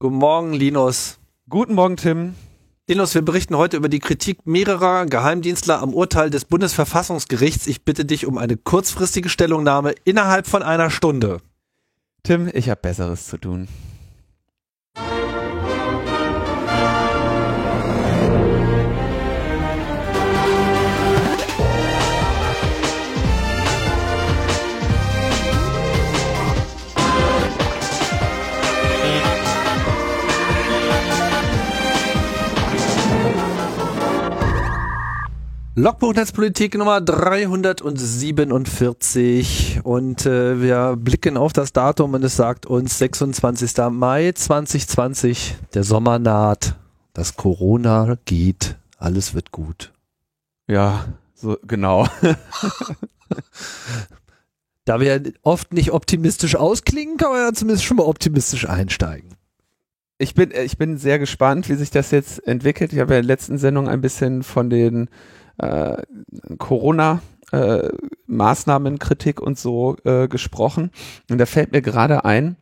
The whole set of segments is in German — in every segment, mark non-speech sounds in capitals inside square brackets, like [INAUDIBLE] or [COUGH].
Guten Morgen, Linus. Guten Morgen, Tim. Linus, wir berichten heute über die Kritik mehrerer Geheimdienstler am Urteil des Bundesverfassungsgerichts. Ich bitte dich um eine kurzfristige Stellungnahme innerhalb von einer Stunde. Tim, ich habe Besseres zu tun. Logbuch Netzpolitik Nummer 347 und äh, wir blicken auf das Datum und es sagt uns 26. Mai 2020, der Sommer naht, das Corona geht, alles wird gut. Ja, so genau. [LAUGHS] da wir oft nicht optimistisch ausklingen, kann man ja zumindest schon mal optimistisch einsteigen. Ich bin, ich bin sehr gespannt, wie sich das jetzt entwickelt. Ich habe ja in der letzten Sendung ein bisschen von den äh, Corona äh, Maßnahmenkritik und so äh, gesprochen. Und da fällt mir gerade ein,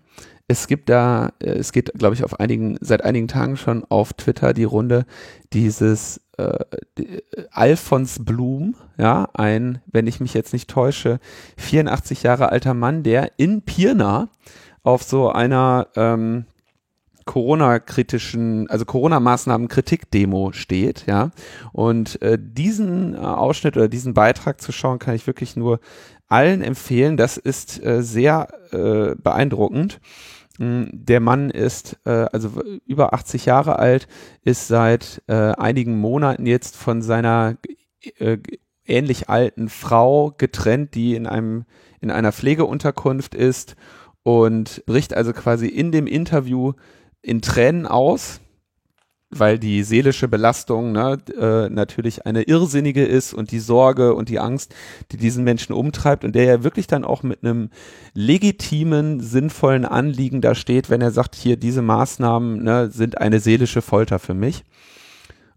es gibt da, äh, es geht, glaube ich, auf einigen, seit einigen Tagen schon auf Twitter die Runde, dieses äh, die, Alfons Blum, ja, ein, wenn ich mich jetzt nicht täusche, 84 Jahre alter Mann, der in Pirna auf so einer ähm, Corona-kritischen, also Corona-Maßnahmen-Kritik-Demo steht, ja. Und äh, diesen äh, Ausschnitt oder diesen Beitrag zu schauen, kann ich wirklich nur allen empfehlen. Das ist äh, sehr äh, beeindruckend. Mm, der Mann ist äh, also über 80 Jahre alt, ist seit äh, einigen Monaten jetzt von seiner äh, ähnlich alten Frau getrennt, die in einem in einer Pflegeunterkunft ist und bricht also quasi in dem Interview in Tränen aus, weil die seelische Belastung ne, äh, natürlich eine irrsinnige ist und die Sorge und die Angst, die diesen Menschen umtreibt und der ja wirklich dann auch mit einem legitimen, sinnvollen Anliegen da steht, wenn er sagt, hier diese Maßnahmen ne, sind eine seelische Folter für mich.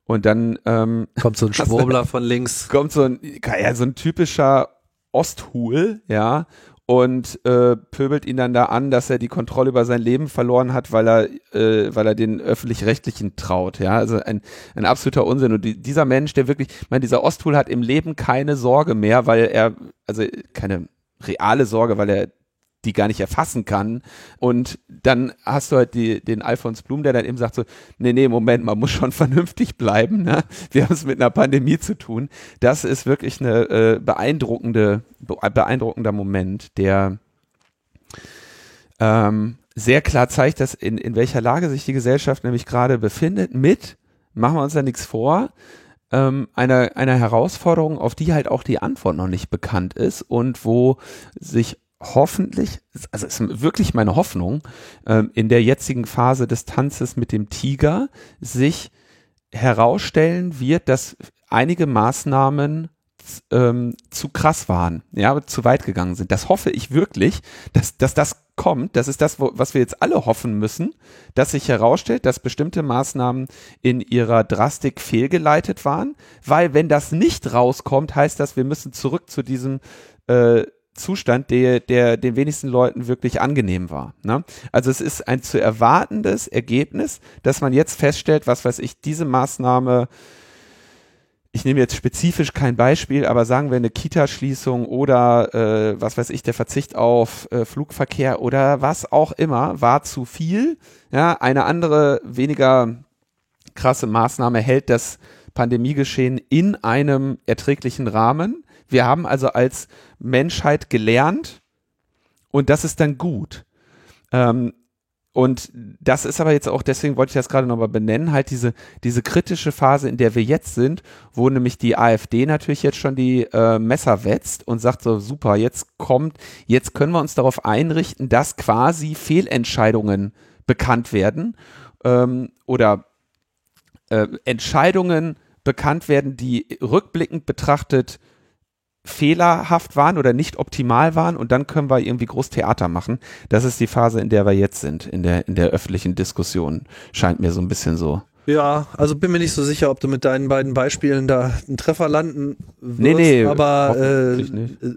Und dann ähm, [LAUGHS] kommt so ein [LAUGHS] Schwurbler von links. Kommt so ein, ja, so ein typischer Osthul, ja, und äh, pöbelt ihn dann da an, dass er die Kontrolle über sein Leben verloren hat, weil er, äh, weil er den öffentlich-rechtlichen traut. Ja, also ein, ein absoluter Unsinn. Und die, dieser Mensch, der wirklich, ich meine, dieser Osthul hat im Leben keine Sorge mehr, weil er, also keine reale Sorge, weil er die gar nicht erfassen kann. Und dann hast du halt die, den Alfons Blum, der dann eben sagt so, nee, nee, Moment, man muss schon [LAUGHS] vernünftig bleiben. Ne? Wir haben es mit einer Pandemie zu tun. Das ist wirklich eine äh, beeindruckende, beeindruckender Moment, der ähm, sehr klar zeigt, dass in, in welcher Lage sich die Gesellschaft nämlich gerade befindet mit, machen wir uns da nichts vor, ähm, einer, einer Herausforderung, auf die halt auch die Antwort noch nicht bekannt ist und wo sich hoffentlich, also ist wirklich meine Hoffnung, ähm, in der jetzigen Phase des Tanzes mit dem Tiger sich herausstellen wird, dass einige Maßnahmen ähm, zu krass waren, ja, zu weit gegangen sind. Das hoffe ich wirklich, dass, dass das kommt. Das ist das, wo, was wir jetzt alle hoffen müssen, dass sich herausstellt, dass bestimmte Maßnahmen in ihrer Drastik fehlgeleitet waren, weil wenn das nicht rauskommt, heißt das, wir müssen zurück zu diesem äh, Zustand, der, der den wenigsten Leuten wirklich angenehm war. Ne? Also es ist ein zu erwartendes Ergebnis, dass man jetzt feststellt, was weiß ich, diese Maßnahme, ich nehme jetzt spezifisch kein Beispiel, aber sagen wir eine Kita-Schließung oder äh, was weiß ich, der Verzicht auf äh, Flugverkehr oder was auch immer, war zu viel. Ja, eine andere, weniger krasse Maßnahme hält das Pandemiegeschehen in einem erträglichen Rahmen. Wir haben also als Menschheit gelernt und das ist dann gut. Ähm, und das ist aber jetzt auch, deswegen wollte ich das gerade nochmal benennen, halt diese, diese kritische Phase, in der wir jetzt sind, wo nämlich die AfD natürlich jetzt schon die äh, Messer wetzt und sagt so, super, jetzt kommt, jetzt können wir uns darauf einrichten, dass quasi Fehlentscheidungen bekannt werden ähm, oder äh, Entscheidungen bekannt werden, die rückblickend betrachtet fehlerhaft waren oder nicht optimal waren und dann können wir irgendwie groß Theater machen. Das ist die Phase, in der wir jetzt sind, in der, in der öffentlichen Diskussion. Scheint mir so ein bisschen so. Ja, also bin mir nicht so sicher, ob du mit deinen beiden Beispielen da einen Treffer landen wirst, Nee, nee, aber äh,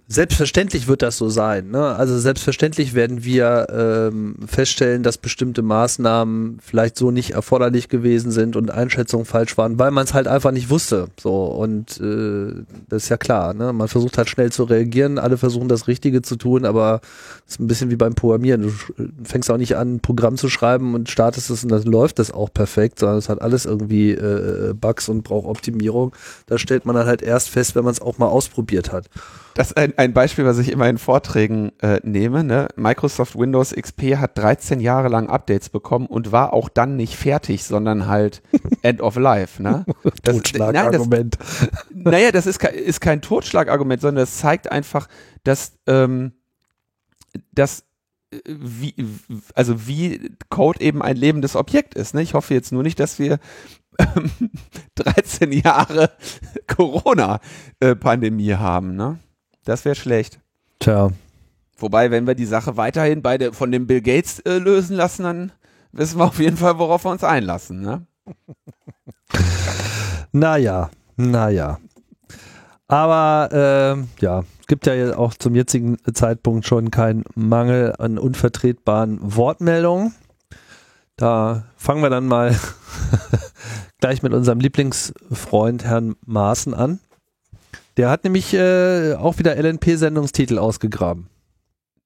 selbstverständlich wird das so sein. Ne? Also selbstverständlich werden wir ähm, feststellen, dass bestimmte Maßnahmen vielleicht so nicht erforderlich gewesen sind und Einschätzungen falsch waren, weil man es halt einfach nicht wusste. So und äh, das ist ja klar. Ne? Man versucht halt schnell zu reagieren, alle versuchen das Richtige zu tun, aber es ist ein bisschen wie beim Programmieren. Du fängst auch nicht an, ein Programm zu schreiben und startest es und dann läuft das auch perfekt, sondern es hat alles irgendwie äh, Bugs und braucht Optimierung. Das stellt man dann halt erst fest, wenn man es auch mal ausprobiert hat. Das ist ein, ein Beispiel, was ich immer in Vorträgen äh, nehme. Ne? Microsoft Windows XP hat 13 Jahre lang Updates bekommen und war auch dann nicht fertig, sondern halt [LAUGHS] End of Life. Ne? Das, nein, das, Totschlagargument. naja, das ist, kein- ist kein Totschlagargument, sondern es zeigt einfach, dass, ähm, dass äh, wie, also wie Code eben ein lebendes Objekt ist. Ne? Ich hoffe jetzt nur nicht, dass wir ähm, [LAUGHS] 13 Jahre [LAUGHS] Corona-Pandemie haben. Ne? Das wäre schlecht. Tja, Wobei, wenn wir die Sache weiterhin beide von dem Bill Gates äh, lösen lassen, dann wissen wir auf jeden Fall, worauf wir uns einlassen. Ne? [LAUGHS] naja, naja. Aber ähm, ja, gibt ja auch zum jetzigen Zeitpunkt schon keinen Mangel an unvertretbaren Wortmeldungen. Da fangen wir dann mal [LAUGHS] gleich mit unserem Lieblingsfreund Herrn Maaßen an. Der hat nämlich äh, auch wieder LNP-Sendungstitel ausgegraben.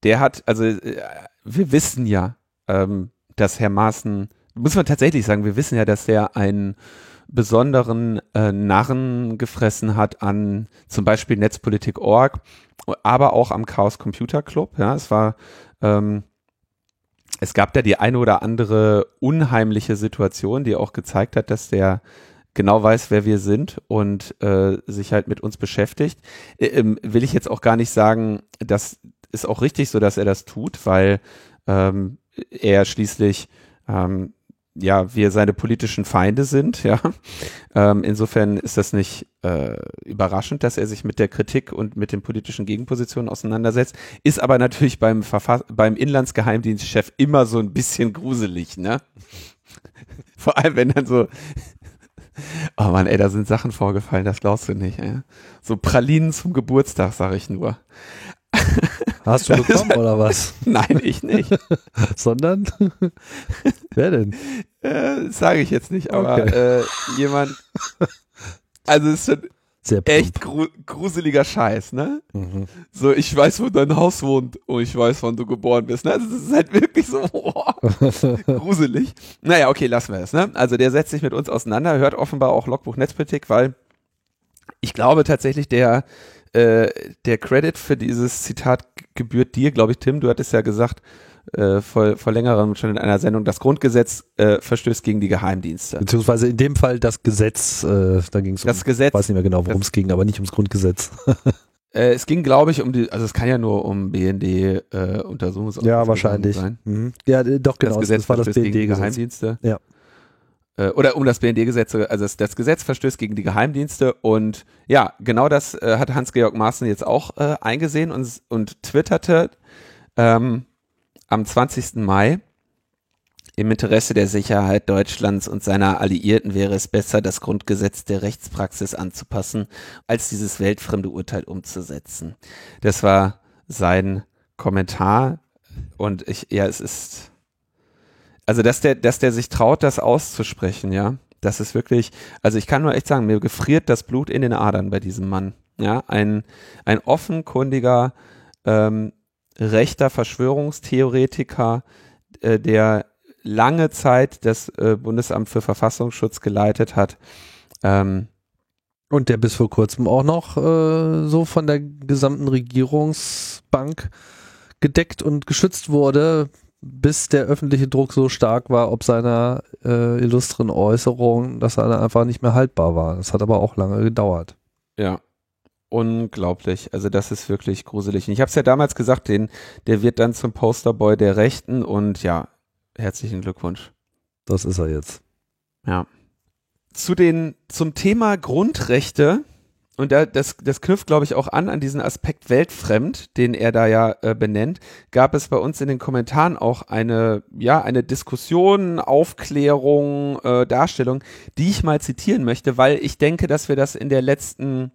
Der hat, also äh, wir wissen ja, ähm, dass Herr Maaßen, muss man tatsächlich sagen, wir wissen ja, dass der einen besonderen äh, Narren gefressen hat an zum Beispiel Netzpolitik.org, aber auch am Chaos Computer Club. Ja, es war, ähm, es gab da die eine oder andere unheimliche Situation, die auch gezeigt hat, dass der genau weiß, wer wir sind und äh, sich halt mit uns beschäftigt. Äh, ähm, will ich jetzt auch gar nicht sagen, das ist auch richtig so, dass er das tut, weil ähm, er schließlich ähm, ja, wir seine politischen Feinde sind, ja. Ähm, insofern ist das nicht äh, überraschend, dass er sich mit der Kritik und mit den politischen Gegenpositionen auseinandersetzt. Ist aber natürlich beim, Verfass beim Inlandsgeheimdienstchef immer so ein bisschen gruselig, ne? [LAUGHS] Vor allem, wenn dann so, [LAUGHS] oh Mann, ey, da sind Sachen vorgefallen, das glaubst du nicht, ey. So Pralinen zum Geburtstag, sag ich nur. [LAUGHS] Hast du bekommen oder was? [LAUGHS] Nein, ich nicht. [LAUGHS] Sondern? Wer denn? Äh, Sage ich jetzt nicht, aber Okay. äh, jemand. Also es ist schon Sehr echt gru gruseliger Scheiß, ne? Mhm. So, ich weiß, wo dein Haus wohnt und ich weiß, wann du geboren bist. Ne? Also das ist halt wirklich so boah, [LAUGHS] gruselig. Naja, okay, lassen wir es. Ne? Also der setzt sich mit uns auseinander, hört offenbar auch Logbuch Netzpolitik, weil ich glaube tatsächlich, der, äh, der Credit für dieses Zitat gebührt dir, glaube ich, Tim. Du hattest ja gesagt, äh, vor, vor längerem schon in einer Sendung, das Grundgesetz äh, verstößt gegen die Geheimdienste. Beziehungsweise in dem Fall das Gesetz, äh, da ging es um, Das Gesetz, ich weiß nicht mehr genau, worum das- es ging, aber nicht ums Grundgesetz. [LAUGHS] äh, es ging, glaube ich, um die, also es kann ja nur um BND äh, Untersuchungsausschuss sein. Mhm. Ja, doch genau, das Gesetz war das verstößt gegen die BND-Gesetz. Geheimdienste. Ja. Äh, Oder um das BND-Gesetz, also das, das Gesetz verstößt gegen die Geheimdienste und ja, genau das äh, hat Hans-Georg Maaßen jetzt auch äh, eingesehen und, und twitterte ähm, am 20. Mai, im Interesse der Sicherheit Deutschlands und seiner Alliierten wäre es besser, das Grundgesetz der Rechtspraxis anzupassen, als dieses weltfremde Urteil umzusetzen. Das war sein Kommentar und ich, ja, es ist, also dass der, dass der sich traut, das auszusprechen, ja, das ist wirklich, also ich kann nur echt sagen, mir gefriert das Blut in den Adern bei diesem Mann, ja, ein, ein offenkundiger, ähm, rechter Verschwörungstheoretiker, äh, der lange Zeit das äh, Bundesamt für Verfassungsschutz geleitet hat, ähm, Und der bis vor kurzem auch noch äh, so von der gesamten Regierungsbank gedeckt und geschützt wurde, bis der öffentliche Druck so stark war, ob seiner äh, illustren Äußerung, dass er einfach nicht mehr haltbar war. Das hat aber auch lange gedauert. Ja. Unglaublich. Also das ist wirklich gruselig. Und ich habe es ja damals gesagt, den, der wird dann zum Posterboy der Rechten und ja, herzlichen Glückwunsch. Das ist er jetzt. Ja. Zu den, zum Thema Grundrechte und da, das, das knüpft, glaube ich, auch an an diesen Aspekt weltfremd, den er da ja äh, benennt, gab es bei uns in den Kommentaren auch eine, ja, eine Diskussion, Aufklärung, äh, Darstellung, die ich mal zitieren möchte, weil ich denke, dass wir das in der letzten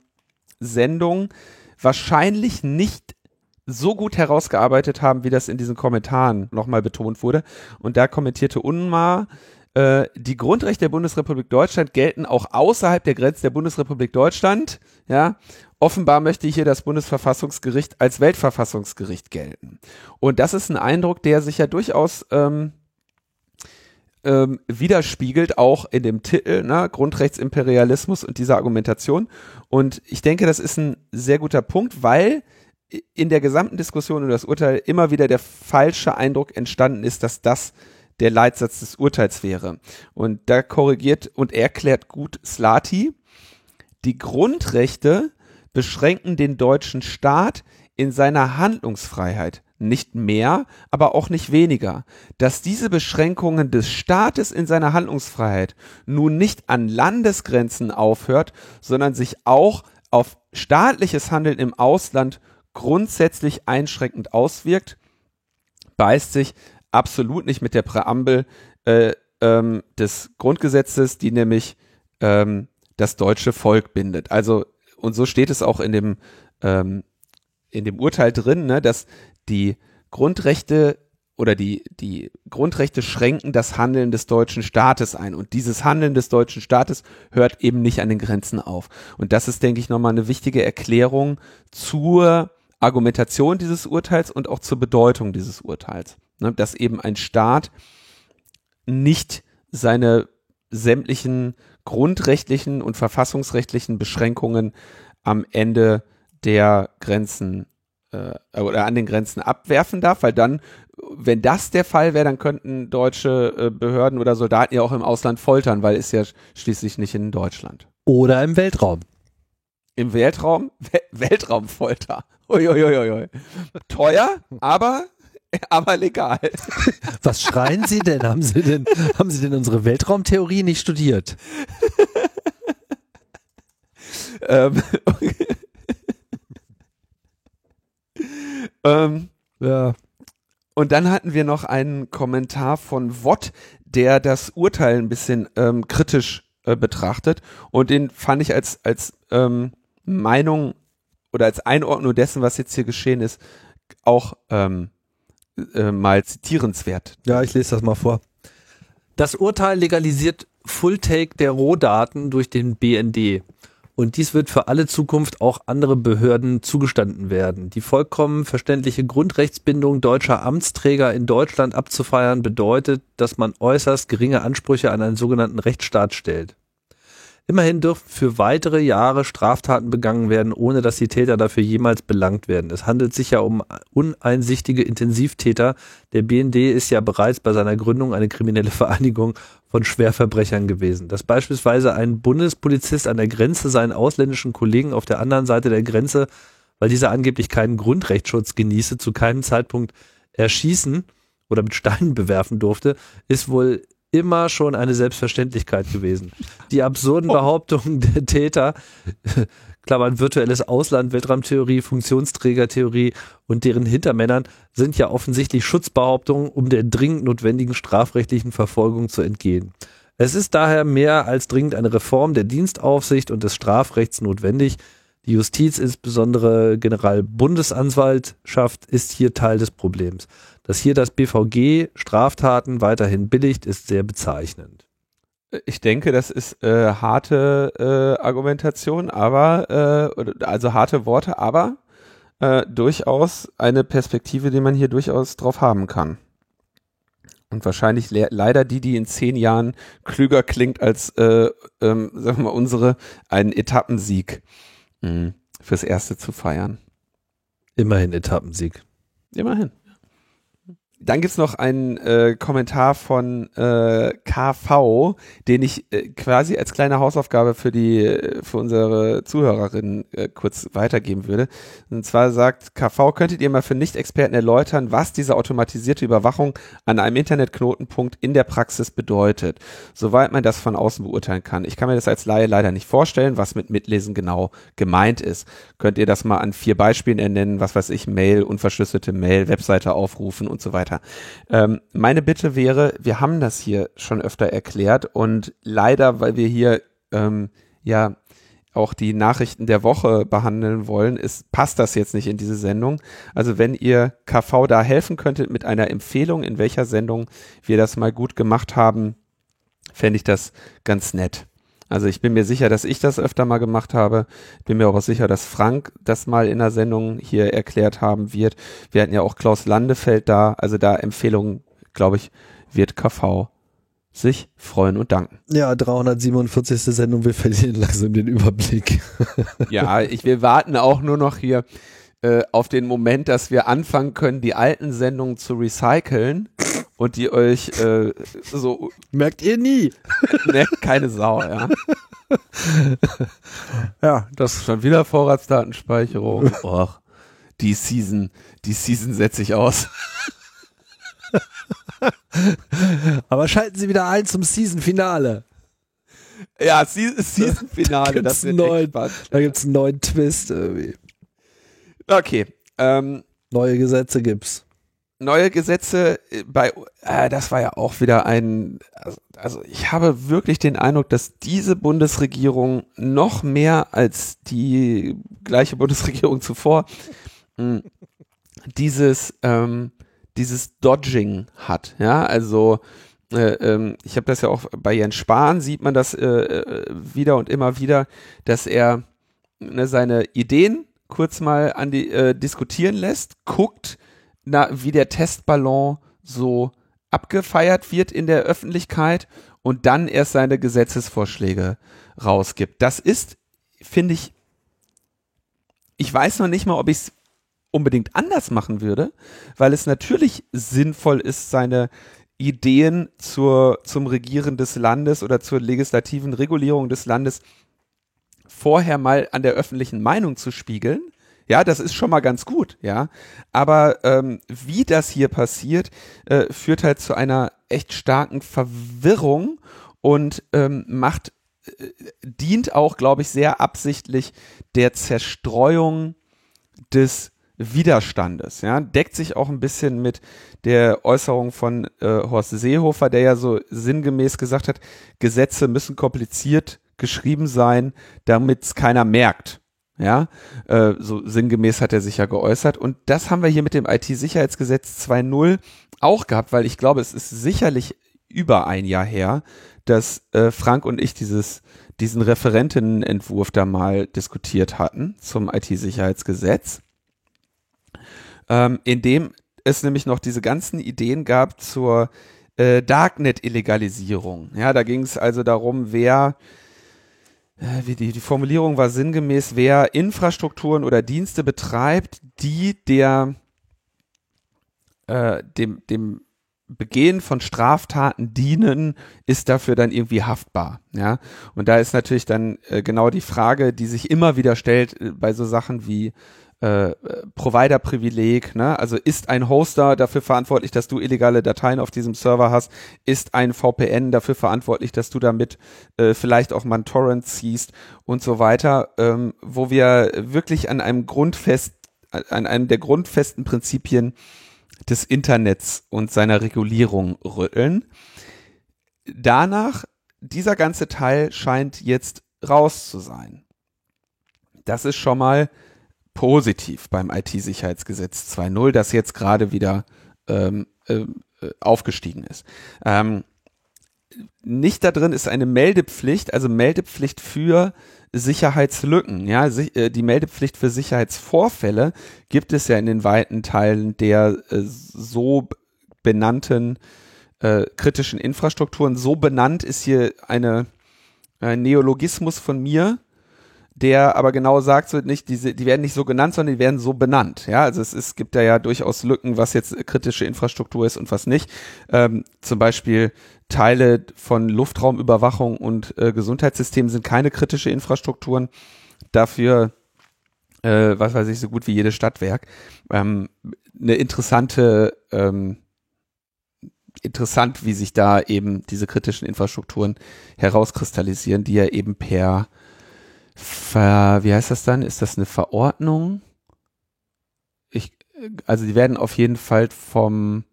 Sendung wahrscheinlich nicht so gut herausgearbeitet haben, wie das in diesen Kommentaren nochmal betont wurde. Und da kommentierte Unmar, äh, die Grundrechte der Bundesrepublik Deutschland gelten auch außerhalb der Grenzen der Bundesrepublik Deutschland. Ja, offenbar möchte hier das Bundesverfassungsgericht als Weltverfassungsgericht gelten. Und das ist ein Eindruck, der sich ja durchaus ähm, ähm, widerspiegelt, auch in dem Titel, ne, Grundrechtsimperialismus und dieser Argumentation. Und ich denke, das ist ein sehr guter Punkt, weil in der gesamten Diskussion über das Urteil immer wieder der falsche Eindruck entstanden ist, dass das der Leitsatz des Urteils wäre. Und da korrigiert und erklärt gut Slati, die Grundrechte beschränken den deutschen Staat in seiner Handlungsfreiheit. Nicht mehr, aber auch nicht weniger. Dass diese Beschränkungen des Staates in seiner Handlungsfreiheit nun nicht an Landesgrenzen aufhört, sondern sich auch auf staatliches Handeln im Ausland grundsätzlich einschränkend auswirkt, beißt sich absolut nicht mit der Präambel äh, ähm, des Grundgesetzes, die nämlich ähm, das deutsche Volk bindet. Also, und so steht es auch in dem, ähm, in dem Urteil drin, ne, dass die Grundrechte oder die, die Grundrechte schränken das Handeln des deutschen Staates ein. Und dieses Handeln des deutschen Staates hört eben nicht an den Grenzen auf. Und das ist, denke ich, nochmal eine wichtige Erklärung zur Argumentation dieses Urteils und auch zur Bedeutung dieses Urteils ne, dass eben ein Staat nicht seine sämtlichen grundrechtlichen und verfassungsrechtlichen Beschränkungen am Ende der Grenzen äh, oder an den Grenzen abwerfen darf, weil dann, wenn das der Fall wäre, dann könnten deutsche äh, Behörden oder Soldaten ja auch im Ausland foltern, weil ist ja schließlich nicht in Deutschland. Oder im Weltraum. Im Weltraum? We Weltraumfolter. Uiuiuiui. Teuer, aber [LAUGHS] aber legal. [LAUGHS] Was schreien Sie denn? Haben Sie denn, haben Sie denn unsere Weltraumtheorie nicht studiert? [LAUGHS] ähm, ähm, ja. Und dann hatten wir noch einen Kommentar von Wott, der das Urteil ein bisschen ähm, kritisch äh, betrachtet. Und den fand ich als, als ähm, Meinung oder als Einordnung dessen, was jetzt hier geschehen ist, auch ähm, äh, mal zitierenswert. Ja, ich lese das mal vor. Das Urteil legalisiert Full-Take der Rohdaten durch den BND. Und dies wird für alle Zukunft auch andere Behörden zugestanden werden. Die vollkommen verständliche Grundrechtsbindung deutscher Amtsträger in Deutschland abzufeiern bedeutet, dass man äußerst geringe Ansprüche an einen sogenannten Rechtsstaat stellt. Immerhin dürfen für weitere Jahre Straftaten begangen werden, ohne dass die Täter dafür jemals belangt werden. Es handelt sich ja um uneinsichtige Intensivtäter. Der BND ist ja bereits bei seiner Gründung eine kriminelle Vereinigung von Schwerverbrechern gewesen. Dass beispielsweise ein Bundespolizist an der Grenze seinen ausländischen Kollegen auf der anderen Seite der Grenze, weil dieser angeblich keinen Grundrechtsschutz genieße, zu keinem Zeitpunkt erschießen oder mit Steinen [LAUGHS] bewerfen durfte, ist wohl immer schon eine Selbstverständlichkeit gewesen. Die absurden oh. Behauptungen der Täter, [LAUGHS] Klammern virtuelles Ausland, Weltraumtheorie, Funktionsträgertheorie und deren Hintermännern sind ja offensichtlich Schutzbehauptungen, um der dringend notwendigen strafrechtlichen Verfolgung zu entgehen. Es ist daher mehr als dringend eine Reform der Dienstaufsicht und des Strafrechts notwendig. Die Justiz, insbesondere Generalbundesanwaltschaft, ist hier Teil des Problems. Dass hier das BVG Straftaten weiterhin billigt, ist sehr bezeichnend. Ich denke, das ist äh, harte äh, Argumentation, aber äh, also harte Worte, aber äh, durchaus eine Perspektive, die man hier durchaus drauf haben kann. Und wahrscheinlich le leider die, die in zehn Jahren klüger klingt als, äh, ähm, sagen wir mal, unsere, einen Etappensieg mh, fürs Erste zu feiern. Immerhin Etappensieg. Immerhin. Dann gibt's noch einen äh, Kommentar von äh, KV, den ich äh, quasi als kleine Hausaufgabe für die äh, für unsere Zuhörerinnen äh, kurz weitergeben würde. Und zwar sagt KV, könntet ihr mal für Nicht-Experten erläutern, was diese automatisierte Überwachung an einem Internetknotenpunkt in der Praxis bedeutet, soweit man das von außen beurteilen kann. Ich kann mir das als Laie leider nicht vorstellen, was mit Mitlesen genau gemeint ist. Könnt ihr das mal an vier Beispielen ernennen, was weiß ich, Mail, unverschlüsselte Mail, Webseite aufrufen und so weiter weiter. Ähm, meine Bitte wäre, wir haben das hier schon öfter erklärt und leider, weil wir hier ähm, ja auch die Nachrichten der Woche behandeln wollen, ist, passt das jetzt nicht in diese Sendung. Also wenn ihr KV da helfen könntet mit einer Empfehlung, in welcher Sendung wir das mal gut gemacht haben, fände ich das ganz nett. Also ich bin mir sicher, dass ich das öfter mal gemacht habe. Bin mir aber sicher, dass Frank das mal in der Sendung hier erklärt haben wird. Wir hatten ja auch Klaus Landefeld da. Also da Empfehlungen, glaube ich, wird KV sich freuen und danken. Ja, 347. Sendung, wir verlieren langsam den Überblick. [LAUGHS] ja, ich, wir warten auch nur noch hier äh, auf den Moment, dass wir anfangen können, die alten Sendungen zu recyceln und die euch äh, so. Merkt ihr nie. [LAUGHS] Merkt keine Sau, ja. [LAUGHS] ja, das ist schon wieder Vorratsdatenspeicherung. [LAUGHS] Och, die Season, die Season setze ich aus. Aber schalten Sie wieder ein zum Season-Finale. Ja, Season-Finale, das wird neuen, spannend. Da gibt's einen neuen Twist irgendwie. Okay. Ähm, Neue Gesetze gibt's neue Gesetze äh, bei, äh, das war ja auch wieder ein, also, also ich habe wirklich den Eindruck, dass diese Bundesregierung noch mehr als die gleiche Bundesregierung zuvor mh, hm, dieses, ähm, dieses Dodging hat, ja, also äh, ähm, ich habe das ja auch bei Jens Spahn sieht man das äh, äh, wieder und immer wieder, dass er ne, seine Ideen kurz mal an die äh, diskutieren lässt, guckt, na, wie der Testballon so abgefeiert wird in der Öffentlichkeit und dann erst seine Gesetzesvorschläge rausgibt. Das ist, finde ich, ich weiß noch nicht mal, ob ich es unbedingt anders machen würde, weil es natürlich sinnvoll ist, seine Ideen zur, zum Regieren des Landes oder zur legislativen Regulierung des Landes vorher mal an der öffentlichen Meinung zu spiegeln. Ja, das ist schon mal ganz gut, ja. Aber ähm, wie das hier passiert, äh, führt halt zu einer echt starken Verwirrung und ähm, macht, äh, dient auch, glaube ich, sehr absichtlich der Zerstreuung des Widerstandes, ja, deckt sich auch ein bisschen mit der Äußerung von äh, Horst Seehofer, der ja so sinngemäß gesagt hat, Gesetze müssen kompliziert geschrieben sein, damit es keiner merkt. Ja, äh, so sinngemäß hat er sich ja geäußert. Und das haben wir hier mit dem IT-Sicherheitsgesetz 2.0 auch gehabt, weil ich glaube, es ist sicherlich über ein Jahr her, dass äh, Frank und ich dieses, diesen Referentinnenentwurf da mal diskutiert hatten zum IT-Sicherheitsgesetz, ähm, in dem es nämlich noch diese ganzen Ideen gab zur äh, Darknet-Illegalisierung. Ja, da ging es also darum, wer die, die Formulierung war sinngemäß, wer Infrastrukturen oder Dienste betreibt, die der äh, dem, dem Begehen von Straftaten dienen, ist dafür dann irgendwie haftbar. Ja, und da ist natürlich dann äh, genau die Frage, die sich immer wieder stellt äh, bei so Sachen wie äh, Provider-Privileg, ne? Also ist ein Hoster dafür verantwortlich, dass du illegale Dateien auf diesem Server hast? Ist ein VPN dafür verantwortlich, dass du damit äh, vielleicht auch mal einen Torrent ziehst und so weiter, ähm, wo wir wirklich an einem Grundfest, an einem der grundfesten Prinzipien des Internets und seiner Regulierung rütteln. Danach, dieser ganze Teil scheint jetzt raus zu sein. Das ist schon mal positiv beim IT-Sicherheitsgesetz 2.0, das jetzt gerade wieder ähm, äh, aufgestiegen ist. Ähm, nicht da drin ist eine Meldepflicht, also Meldepflicht für Sicherheitslücken. Ja, äh, die Meldepflicht für Sicherheitsvorfälle gibt es ja in den weiten Teilen der äh, so benannten äh, kritischen Infrastrukturen. So benannt ist hier eine, ein Neologismus von mir, der aber genau sagt, so nicht, diese, die werden nicht so genannt, sondern die werden so benannt. Ja, also es, es gibt da ja durchaus Lücken, was jetzt kritische Infrastruktur ist und was nicht. Ähm, zum Beispiel Teile von Luftraumüberwachung und äh, Gesundheitssystemen sind keine kritische Infrastrukturen. Dafür, äh, was weiß ich, so gut wie jedes Stadtwerk. Ähm, eine interessante, ähm, interessant, wie sich da eben diese kritischen Infrastrukturen herauskristallisieren, die ja eben per Ver, wie heißt das dann? Ist das eine Verordnung? Ich, also die werden auf jeden Fall vom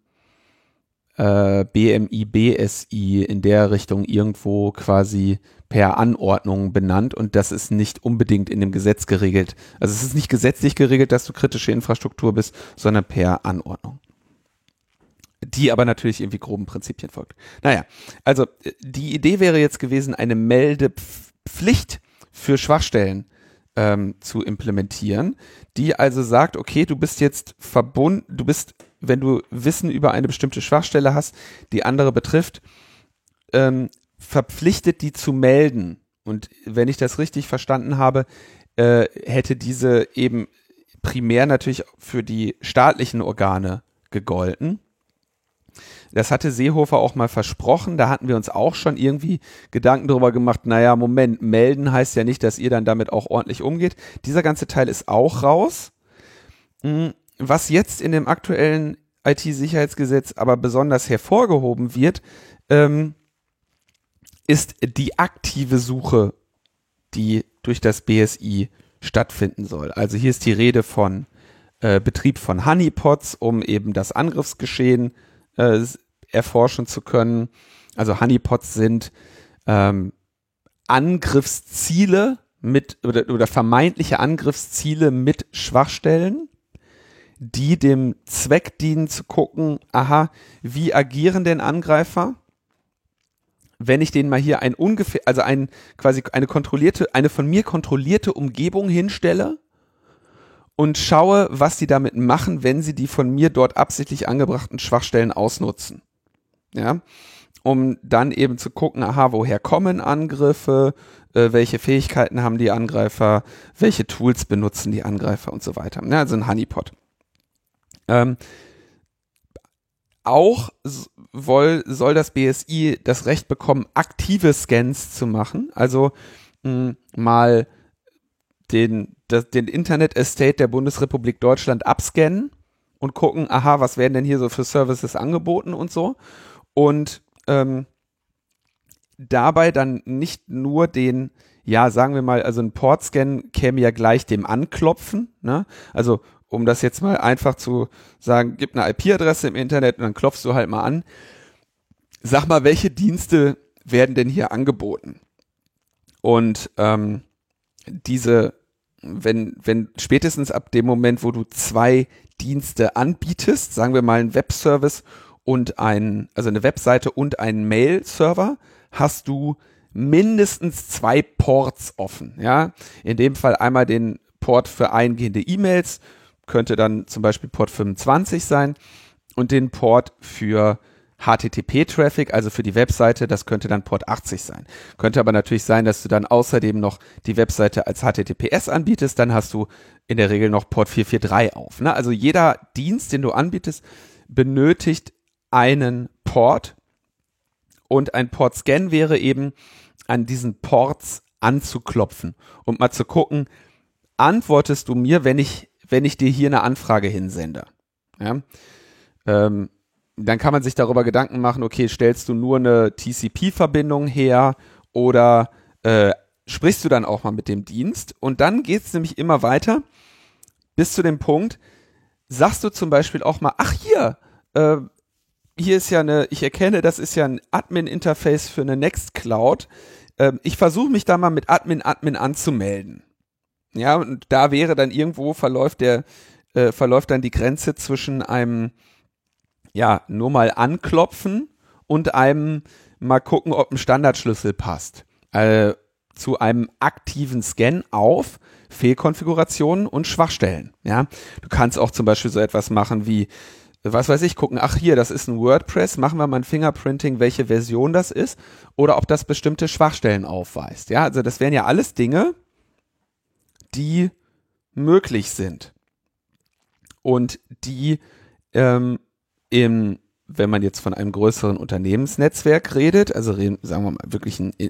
äh, BMI, BSI in der Richtung irgendwo quasi per Anordnung benannt und das ist nicht unbedingt in dem Gesetz geregelt. Also es ist nicht gesetzlich geregelt, dass du kritische Infrastruktur bist, sondern per Anordnung. Die aber natürlich irgendwie groben Prinzipien folgt. Naja, also die Idee wäre jetzt gewesen, eine Meldepflicht für Schwachstellen ähm, zu implementieren, die also sagt, okay, du bist jetzt verbunden, du bist, wenn du Wissen über eine bestimmte Schwachstelle hast, die andere betrifft, ähm, verpflichtet, die zu melden. Und wenn ich das richtig verstanden habe, äh, hätte diese eben primär natürlich für die staatlichen Organe gegolten. Das hatte Seehofer auch mal versprochen. Da hatten wir uns auch schon irgendwie Gedanken darüber gemacht. Naja, Moment, melden heißt ja nicht, dass ihr dann damit auch ordentlich umgeht. Dieser ganze Teil ist auch raus. Hm, was jetzt in dem aktuellen IT-Sicherheitsgesetz aber besonders hervorgehoben wird, ähm, ist die aktive Suche, die durch das BSI stattfinden soll. Also hier ist die Rede von äh, Betrieb von Honeypots, um eben das Angriffsgeschehen äh, erforschen zu können. Also Honeypots sind ähm, Angriffsziele mit oder, oder vermeintliche Angriffsziele mit Schwachstellen, die dem Zweck dienen zu gucken, aha, wie agieren denn Angreifer? Wenn ich denen mal hier ein ungefähr, also ein quasi eine kontrollierte, eine von mir kontrollierte Umgebung hinstelle, und schaue, was die damit machen, wenn sie die von mir dort absichtlich angebrachten Schwachstellen ausnutzen. Ja, um dann eben zu gucken, aha, woher kommen Angriffe, äh, welche Fähigkeiten haben die Angreifer, welche Tools benutzen die Angreifer und so weiter. Ja, also ein Honeypot. Ähm, auch soll, soll das BSI das Recht bekommen, aktive Scans zu machen, also mh, mal den, das, den Internet Estate der Bundesrepublik Deutschland abscannen und gucken, aha, was werden denn hier so für Services angeboten und so. Und ähm, dabei dann nicht nur den, ja, sagen wir mal, also ein Portscan käme ja gleich dem Anklopfen, ne? Also um das jetzt mal einfach zu sagen, gib eine IP-Adresse im Internet und dann klopfst du halt mal an. Sag mal, welche Dienste werden denn hier angeboten? Und ähm, diese wenn, wenn spätestens ab dem Moment, wo du zwei Dienste anbietest, sagen wir mal einen Webservice und ein, also eine Webseite und einen Mail-Server, hast du mindestens zwei Ports offen. Ja, in dem Fall einmal den Port für eingehende E-Mails, könnte dann zum Beispiel Port 25 sein und den Port für HTTP-Traffic, also für die Webseite, das könnte dann Port 80 sein. Könnte aber natürlich sein, dass du dann außerdem noch die Webseite als HTTPS anbietest, dann hast du in der Regel noch Port 443 auf. Ne? Also jeder Dienst, den du anbietest, benötigt einen Port und ein Port-Scan wäre eben an diesen Ports anzuklopfen und mal zu gucken, antwortest du mir, wenn ich, wenn ich dir hier eine Anfrage hinsende. Ja? Ähm, dann kann man sich darüber Gedanken machen, okay, stellst du nur eine TCP-Verbindung her oder äh, sprichst du dann auch mal mit dem Dienst? Und dann geht es nämlich immer weiter bis zu dem Punkt, sagst du zum Beispiel auch mal, ach hier, äh, hier ist ja eine, ich erkenne, das ist ja ein Admin-Interface für eine Nextcloud. Äh, ich versuche mich da mal mit Admin Admin anzumelden. Ja, und da wäre dann irgendwo verläuft der, äh, verläuft dann die Grenze zwischen einem ja, nur mal anklopfen und einem mal gucken, ob ein Standardschlüssel passt. Äh, zu einem aktiven Scan auf Fehlkonfigurationen und Schwachstellen. Ja, du kannst auch zum Beispiel so etwas machen wie, was weiß ich, gucken, ach hier, das ist ein WordPress, machen wir mal ein Fingerprinting, welche Version das ist oder ob das bestimmte Schwachstellen aufweist. Ja, also das wären ja alles Dinge, die möglich sind und die ähm, im, wenn man jetzt von einem größeren Unternehmensnetzwerk redet, also sagen wir mal wirklich ein äh,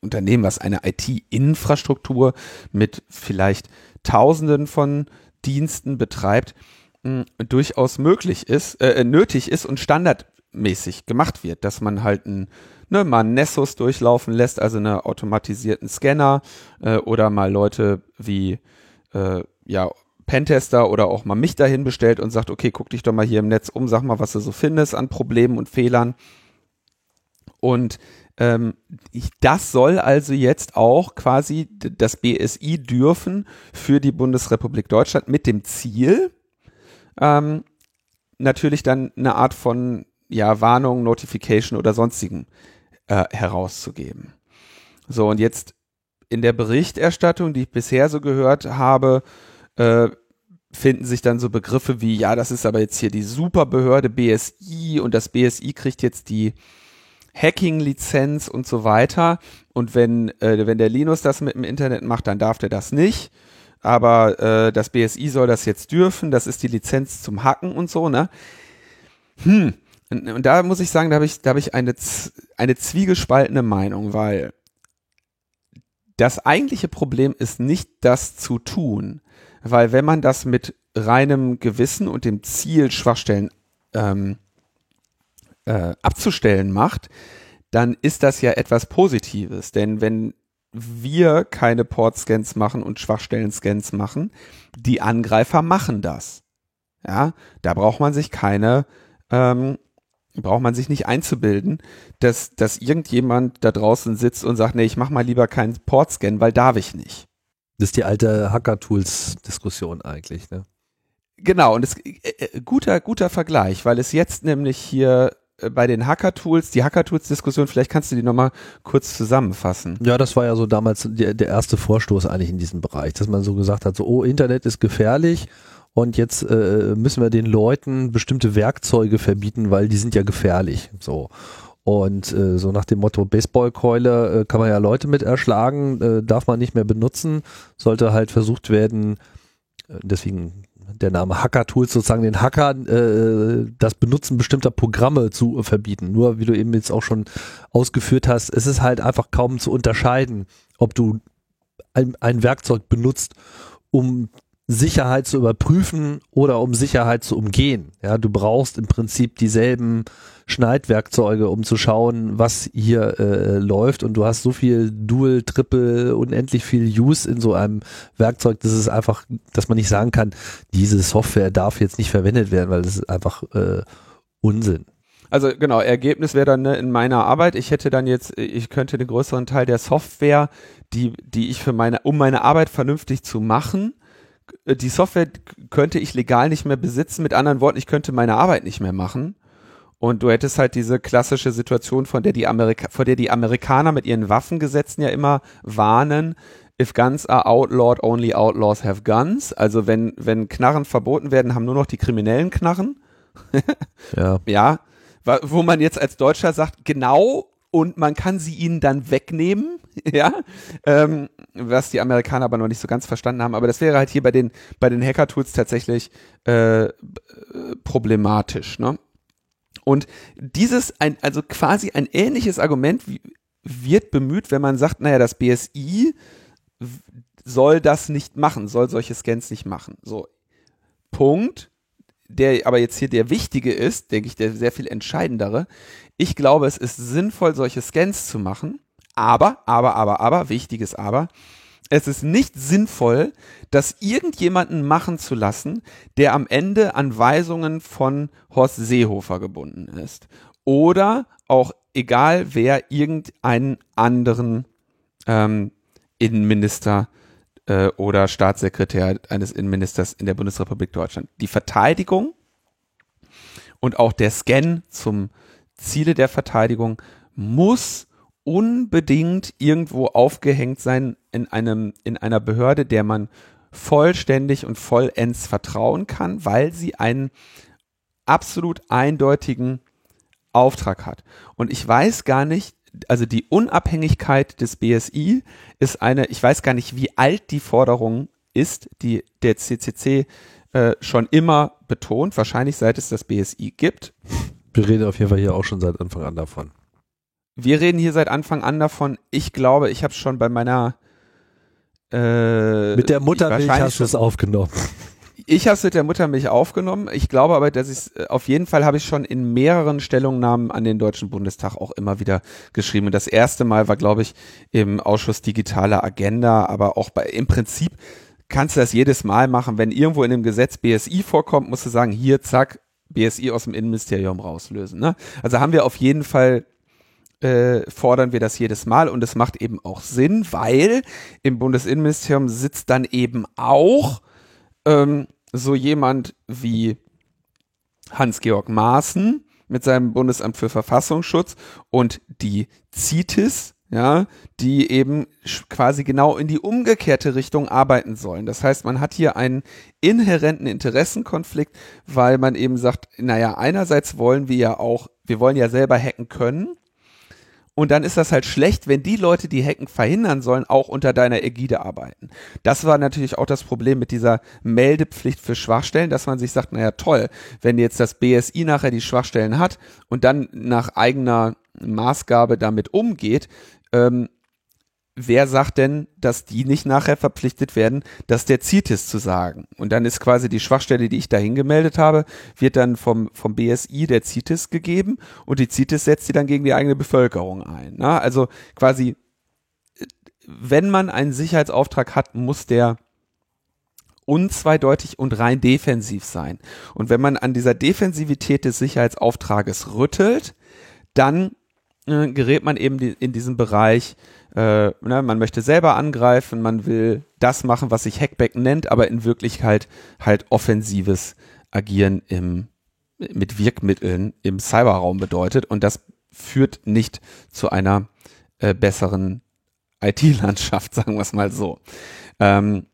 Unternehmen, was eine IT-Infrastruktur mit vielleicht Tausenden von Diensten betreibt, mh, durchaus möglich ist, äh, nötig ist und standardmäßig gemacht wird, dass man halt ein ne, mal Nessus durchlaufen lässt, also einen automatisierten Scanner äh, oder mal Leute wie äh, ja Pentester oder auch mal mich dahin bestellt und sagt, okay, guck dich doch mal hier im Netz um, sag mal, was du so findest an Problemen und Fehlern. Und ähm, ich, das soll also jetzt auch quasi das BSI dürfen für die Bundesrepublik Deutschland mit dem Ziel, ähm, natürlich dann eine Art von ja, Warnung, Notification oder sonstigen äh, herauszugeben. So, und jetzt in der Berichterstattung, die ich bisher so gehört habe, äh, finden sich dann so Begriffe wie, ja, das ist aber jetzt hier die Superbehörde BSI und das BSI kriegt jetzt die Hacking-Lizenz und so weiter. Und wenn, äh, wenn der Linus das mit dem Internet macht, dann darf der das nicht. Aber äh, das BSI soll das jetzt dürfen, das ist die Lizenz zum Hacken und so, ne? Hm. Und, und da muss ich sagen, da habe ich, da habe ich eine, eine zwiegespaltene Meinung, weil das eigentliche Problem ist nicht das zu tun, weil wenn man das mit reinem Gewissen und dem Ziel, Schwachstellen ähm, äh, abzustellen macht, dann ist das ja etwas Positives. Denn wenn wir keine Port-Scans machen und Schwachstellen-Scans machen, die Angreifer machen das. Ja, da braucht man sich keine, ähm, braucht man sich nicht einzubilden, dass, dass irgendjemand da draußen sitzt und sagt, nee, ich mach mal lieber keinen Port-Scan, weil darf ich nicht. Das ist die alte Hacker-Tools-Diskussion eigentlich, ne? Genau, und es äh, äh, guter, guter Vergleich, weil es jetzt nämlich hier äh, bei den Hacker-Tools, die Hacker-Tools-Diskussion, vielleicht kannst du die nochmal kurz zusammenfassen. Ja, das war ja so damals der, der erste Vorstoß eigentlich in diesem Bereich, dass man so gesagt hat, so, oh, Internet ist gefährlich und jetzt äh, müssen wir den Leuten bestimmte Werkzeuge verbieten, weil die sind ja gefährlich. So. Und äh, so nach dem Motto Baseballkeule äh, kann man ja Leute mit erschlagen, äh, darf man nicht mehr benutzen, sollte halt versucht werden, äh, deswegen der Name Hacker-Tools sozusagen den Hackern äh, das Benutzen bestimmter Programme zu verbieten. Nur wie du eben jetzt auch schon ausgeführt hast, es ist halt einfach kaum zu unterscheiden, ob du ein, ein Werkzeug benutzt, um Sicherheit zu überprüfen oder um Sicherheit zu umgehen. Ja, du brauchst im Prinzip dieselben Schneidwerkzeuge, um zu schauen, was hier äh, läuft. Und du hast so viel Dual, Triple, unendlich viel Use in so einem Werkzeug, dass es einfach, dass man nicht sagen kann, diese Software darf jetzt nicht verwendet werden, weil das ist einfach äh, Unsinn. Also genau, Ergebnis wäre dann ne, in meiner Arbeit, ich hätte dann jetzt, ich könnte den größeren Teil der Software, die, die ich für meine, um meine Arbeit vernünftig zu machen, die Software könnte ich legal nicht mehr besitzen. Mit anderen Worten, ich könnte meine Arbeit nicht mehr machen. Und du hättest halt diese klassische Situation, von der die Amerika vor der die Amerikaner mit ihren Waffengesetzen ja immer warnen. If guns are outlawed, only outlaws have guns. Also wenn, wenn Knarren verboten werden, haben nur noch die Kriminellen Knarren. [LAUGHS] ja. Ja. Wo man jetzt als Deutscher sagt, genau, und man kann sie ihnen dann wegnehmen, [LAUGHS] ja, ähm, was die Amerikaner aber noch nicht so ganz verstanden haben. Aber das wäre halt hier bei den bei den Hacker-Tools tatsächlich äh, problematisch. Ne? Und dieses, ein, also quasi ein ähnliches Argument wird bemüht, wenn man sagt, naja, das BSI soll das nicht machen, soll solche Scans nicht machen. So, Punkt. Der aber jetzt hier der wichtige ist, denke ich, der sehr viel entscheidendere, ich glaube, es ist sinnvoll, solche Scans zu machen. Aber, aber, aber, aber, wichtiges Aber, es ist nicht sinnvoll, das irgendjemanden machen zu lassen, der am Ende an Weisungen von Horst Seehofer gebunden ist. Oder auch egal wer irgendeinen anderen ähm, Innenminister äh, oder Staatssekretär eines Innenministers in der Bundesrepublik Deutschland. Die Verteidigung und auch der Scan zum Ziele der Verteidigung muss unbedingt irgendwo aufgehängt sein in einem, in einer Behörde, der man vollständig und vollends vertrauen kann, weil sie einen absolut eindeutigen Auftrag hat. Und ich weiß gar nicht, also die Unabhängigkeit des BSI ist eine, ich weiß gar nicht, wie alt die Forderung ist, die der CCC äh, schon immer betont, wahrscheinlich seit es das BSI gibt. Wir reden auf jeden Fall hier auch schon seit Anfang an davon. Wir reden hier seit Anfang an davon. Ich glaube, ich habe schon bei meiner äh, mit der Muttermilch hast du es aufgenommen. Ich habe es mit der Muttermilch aufgenommen. Ich glaube aber, dass ich äh, auf jeden Fall habe ich schon in mehreren Stellungnahmen an den Deutschen Bundestag auch immer wieder geschrieben. Das erste Mal war, glaube ich, im Ausschuss Digitale Agenda, aber auch bei im Prinzip kannst du das jedes Mal machen. Wenn irgendwo in dem Gesetz BSI vorkommt, musst du sagen, hier, zack, BSI aus dem Innenministerium rauslösen. Ne? Also haben wir auf jeden Fall äh, fordern wir das jedes Mal und es macht eben auch Sinn, weil im Bundesinnenministerium sitzt dann eben auch ähm, so jemand wie Hans-Georg Maaßen mit seinem Bundesamt für Verfassungsschutz und die CITES, ja, die eben quasi genau in die umgekehrte Richtung arbeiten sollen. Das heißt, man hat hier einen inhärenten Interessenkonflikt, weil man eben sagt, naja, einerseits wollen wir ja auch, wir wollen ja selber hacken können, und dann ist das halt schlecht, wenn die Leute, die Hacken verhindern sollen, auch unter deiner Ägide arbeiten. Das war natürlich auch das Problem mit dieser Meldepflicht für Schwachstellen, dass man sich sagt, naja toll, wenn jetzt das BSI nachher die Schwachstellen hat und dann nach eigener Maßgabe damit umgeht, ähm, wer sagt denn, dass die nicht nachher verpflichtet werden, das der CITES zu sagen? Und dann ist quasi die Schwachstelle, die ich dahin gemeldet habe, wird dann vom, vom BSI der CITES gegeben und die CITES setzt sie dann gegen die eigene Bevölkerung ein. Na? Also quasi, wenn man einen Sicherheitsauftrag hat, muss der unzweideutig und rein defensiv sein. Und wenn man an dieser Defensivität des Sicherheitsauftrages rüttelt, dann äh, gerät man eben in diesen Bereich, äh, ne, man möchte selber angreifen, man will das machen, was sich Hackback nennt, aber in Wirklichkeit halt offensives Agieren im, mit Wirkmitteln im Cyberraum bedeutet und das führt nicht zu einer äh, besseren IT-Landschaft, [LAUGHS] sagen wir es mal so. Ähm,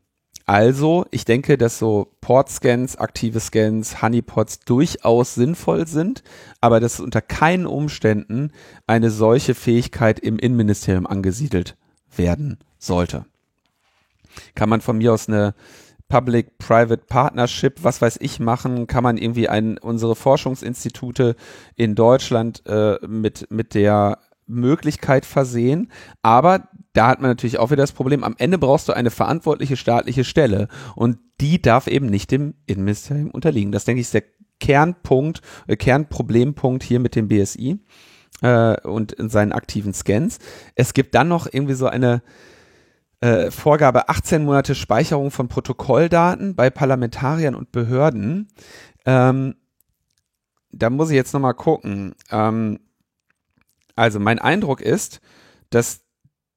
also, ich denke, dass so Port-Scans, aktive Scans, Honeypots durchaus sinnvoll sind, aber dass unter keinen Umständen eine solche Fähigkeit im Innenministerium angesiedelt werden sollte. Kann man von mir aus eine Public-Private Partnership, was weiß ich, machen? Kann man irgendwie ein, unsere Forschungsinstitute in Deutschland äh, mit, mit der Möglichkeit versehen. Aber da hat man natürlich auch wieder das Problem, am Ende brauchst du eine verantwortliche staatliche Stelle und die darf eben nicht dem Innenministerium unterliegen. Das denke ich ist der Kernpunkt, äh, Kernproblempunkt hier mit dem BSI äh, und in seinen aktiven Scans. Es gibt dann noch irgendwie so eine äh, Vorgabe 18 Monate Speicherung von Protokolldaten bei Parlamentariern und Behörden. Ähm, da muss ich jetzt nochmal gucken. Ähm, also mein Eindruck ist, dass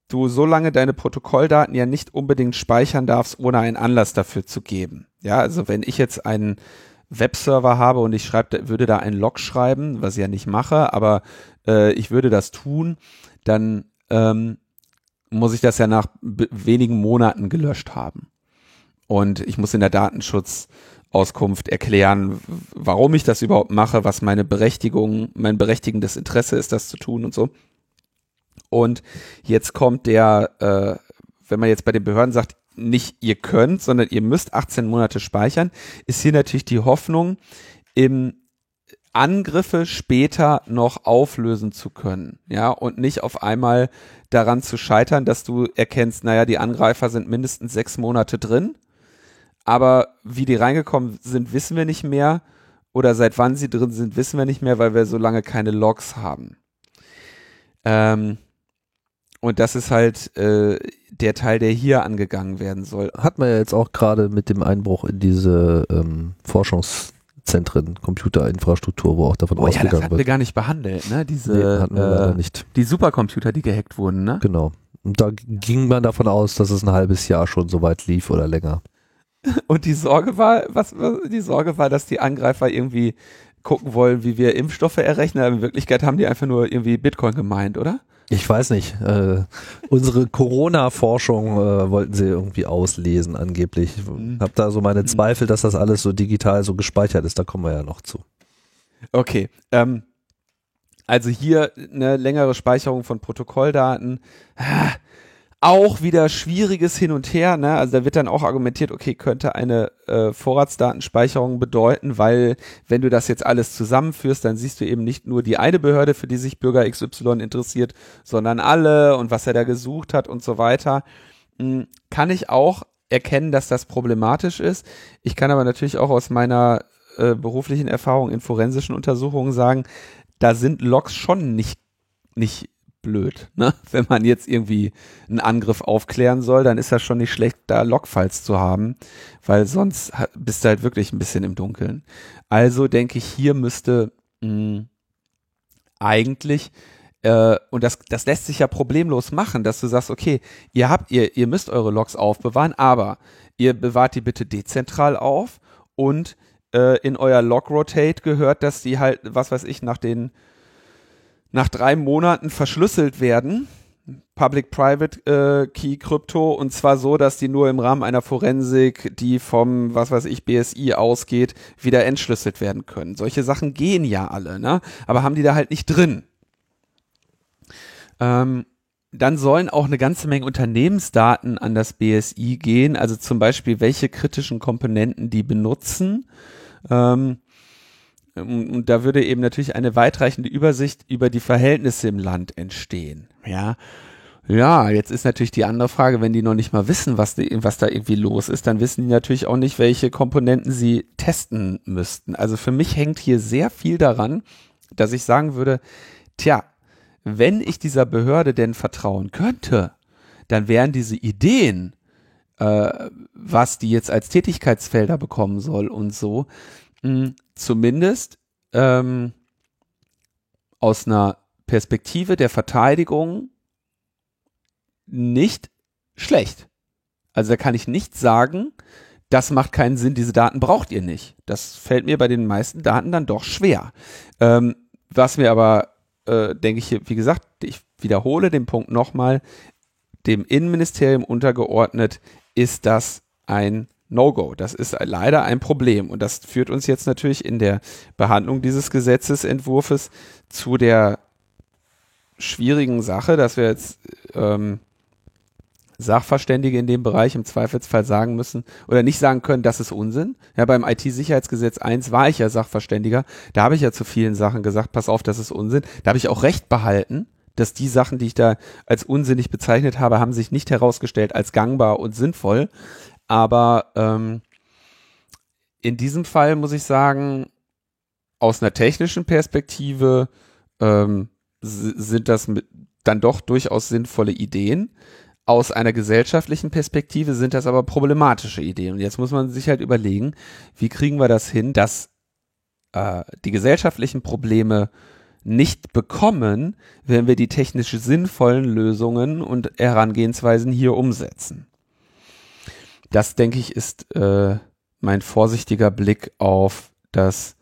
du so lange deine Protokolldaten ja nicht unbedingt speichern darfst, ohne einen Anlass dafür zu geben. Ja, also wenn ich jetzt einen Webserver habe und ich schreibe, würde da einen Log schreiben, was ich ja nicht mache, aber äh, ich würde das tun, dann ähm, muss ich das ja nach wenigen Monaten gelöscht haben. Und ich muss in der Datenschutzauskunft erklären, warum ich das überhaupt mache, was meine Berechtigung, mein berechtigendes Interesse ist, das zu tun und so. Und jetzt kommt der, äh, wenn man jetzt bei den Behörden sagt, nicht ihr könnt, sondern ihr müsst 18 Monate speichern, ist hier natürlich die Hoffnung, im Angriffe später noch auflösen zu können, ja, und nicht auf einmal daran zu scheitern, dass du erkennst, naja, die Angreifer sind mindestens sechs Monate drin, aber wie die reingekommen sind, wissen wir nicht mehr, oder seit wann sie drin sind, wissen wir nicht mehr, weil wir so lange keine Logs haben. Ähm, und das ist halt äh, der Teil, der hier angegangen werden soll. Hat man ja jetzt auch gerade mit dem Einbruch in diese ähm, Forschungszentren, Computerinfrastruktur, wo auch davon oh, ausgegangen ja, das hatten wird. wir gar nicht behandelt, ne? Diese, nee, hatten wir äh, leider nicht. Die Supercomputer, die gehackt wurden, ne? Genau. Und da ging man davon aus, dass es ein halbes Jahr schon so weit lief oder länger. [LAUGHS] Und die Sorge war, was, was die Sorge war, dass die Angreifer irgendwie gucken wollen, wie wir Impfstoffe errechnen, aber in Wirklichkeit haben die einfach nur irgendwie Bitcoin gemeint, oder? Ich weiß nicht. Äh, unsere Corona-Forschung äh, wollten sie irgendwie auslesen, angeblich. Ich mhm. habe da so meine mhm. Zweifel, dass das alles so digital so gespeichert ist. Da kommen wir ja noch zu. Okay. Ähm, Also hier eine längere Speicherung von Protokolldaten. Auch wieder schwieriges Hin und Her. Ne? Also da wird dann auch argumentiert, okay, könnte eine äh, Vorratsdatenspeicherung bedeuten, weil wenn du das jetzt alles zusammenführst, dann siehst du eben nicht nur die eine Behörde, für die sich Bürger XY interessiert, sondern alle und was er da gesucht hat und so weiter. Hm, kann ich auch erkennen, dass das problematisch ist. Ich kann aber natürlich auch aus meiner äh, beruflichen Erfahrung in forensischen Untersuchungen sagen, da sind Logs schon nicht, nicht blöd. Ne? [LAUGHS] Wenn man jetzt irgendwie einen Angriff aufklären soll, dann ist das schon nicht schlecht, da Logfiles zu haben, weil sonst bist du halt wirklich ein bisschen im Dunkeln. Also denke ich, hier müsste mh, hm, eigentlich äh, und das, das lässt sich ja problemlos machen, dass du sagst, okay, ihr habt, ihr, ihr müsst eure Logs aufbewahren, aber ihr bewahrt die bitte dezentral auf und äh, in euer Log Rotate gehört, dass die halt, was weiß ich, nach den nach drei Monaten verschlüsselt werden. Public-Private äh, Key Krypto und zwar so, dass die nur im Rahmen einer Forensik, die vom, was weiß ich, BSI ausgeht, wieder entschlüsselt werden können. Solche Sachen gehen ja alle, ne? Aber haben die da halt nicht drin. Ähm, dann sollen auch eine ganze Menge Unternehmensdaten an das BSI gehen, also zum Beispiel welche kritischen Komponenten die benutzen. Ähm, und da würde eben natürlich eine weitreichende Übersicht über die Verhältnisse im Land entstehen. Ja. Ja, jetzt ist natürlich die andere Frage, wenn die noch nicht mal wissen, was, die, was da irgendwie los ist, dann wissen die natürlich auch nicht, welche Komponenten sie testen müssten. Also für mich hängt hier sehr viel daran, dass ich sagen würde, tja, wenn ich dieser Behörde denn vertrauen könnte, dann wären diese Ideen, äh, was die jetzt als Tätigkeitsfelder bekommen soll und so, mh, zumindest ähm, aus einer Perspektive der Verteidigung nicht schlecht. Also da kann ich nicht sagen, das macht keinen Sinn, diese Daten braucht ihr nicht. Das fällt mir bei den meisten Daten dann doch schwer. Ähm, was mir aber, äh, denke ich, wie gesagt, ich wiederhole den Punkt nochmal, dem Innenministerium untergeordnet ist das ein No-Go. Das ist leider ein Problem. Und das führt uns jetzt natürlich in der Behandlung dieses Gesetzesentwurfs zu der schwierigen Sache, dass wir jetzt ähm, Sachverständige in dem Bereich im Zweifelsfall sagen müssen oder nicht sagen können, das ist Unsinn. Ja, beim IT-Sicherheitsgesetz 1 war ich ja Sachverständiger. Da habe ich ja zu vielen Sachen gesagt, pass auf, das ist Unsinn. Da habe ich auch Recht behalten, dass die Sachen, die ich da als unsinnig bezeichnet habe, haben sich nicht herausgestellt als gangbar und sinnvoll. Aber ähm, in diesem Fall muss ich sagen, aus einer technischen Perspektive ähm, sind das mit, dann doch durchaus sinnvolle Ideen. Aus einer gesellschaftlichen Perspektive sind das aber problematische Ideen. Und jetzt muss man sich halt überlegen, wie kriegen wir das hin, dass äh, die gesellschaftlichen Probleme nicht bekommen, wenn wir die technisch sinnvollen Lösungen und Herangehensweisen hier umsetzen. Das, denke ich, ist äh, mein vorsichtiger Blick auf das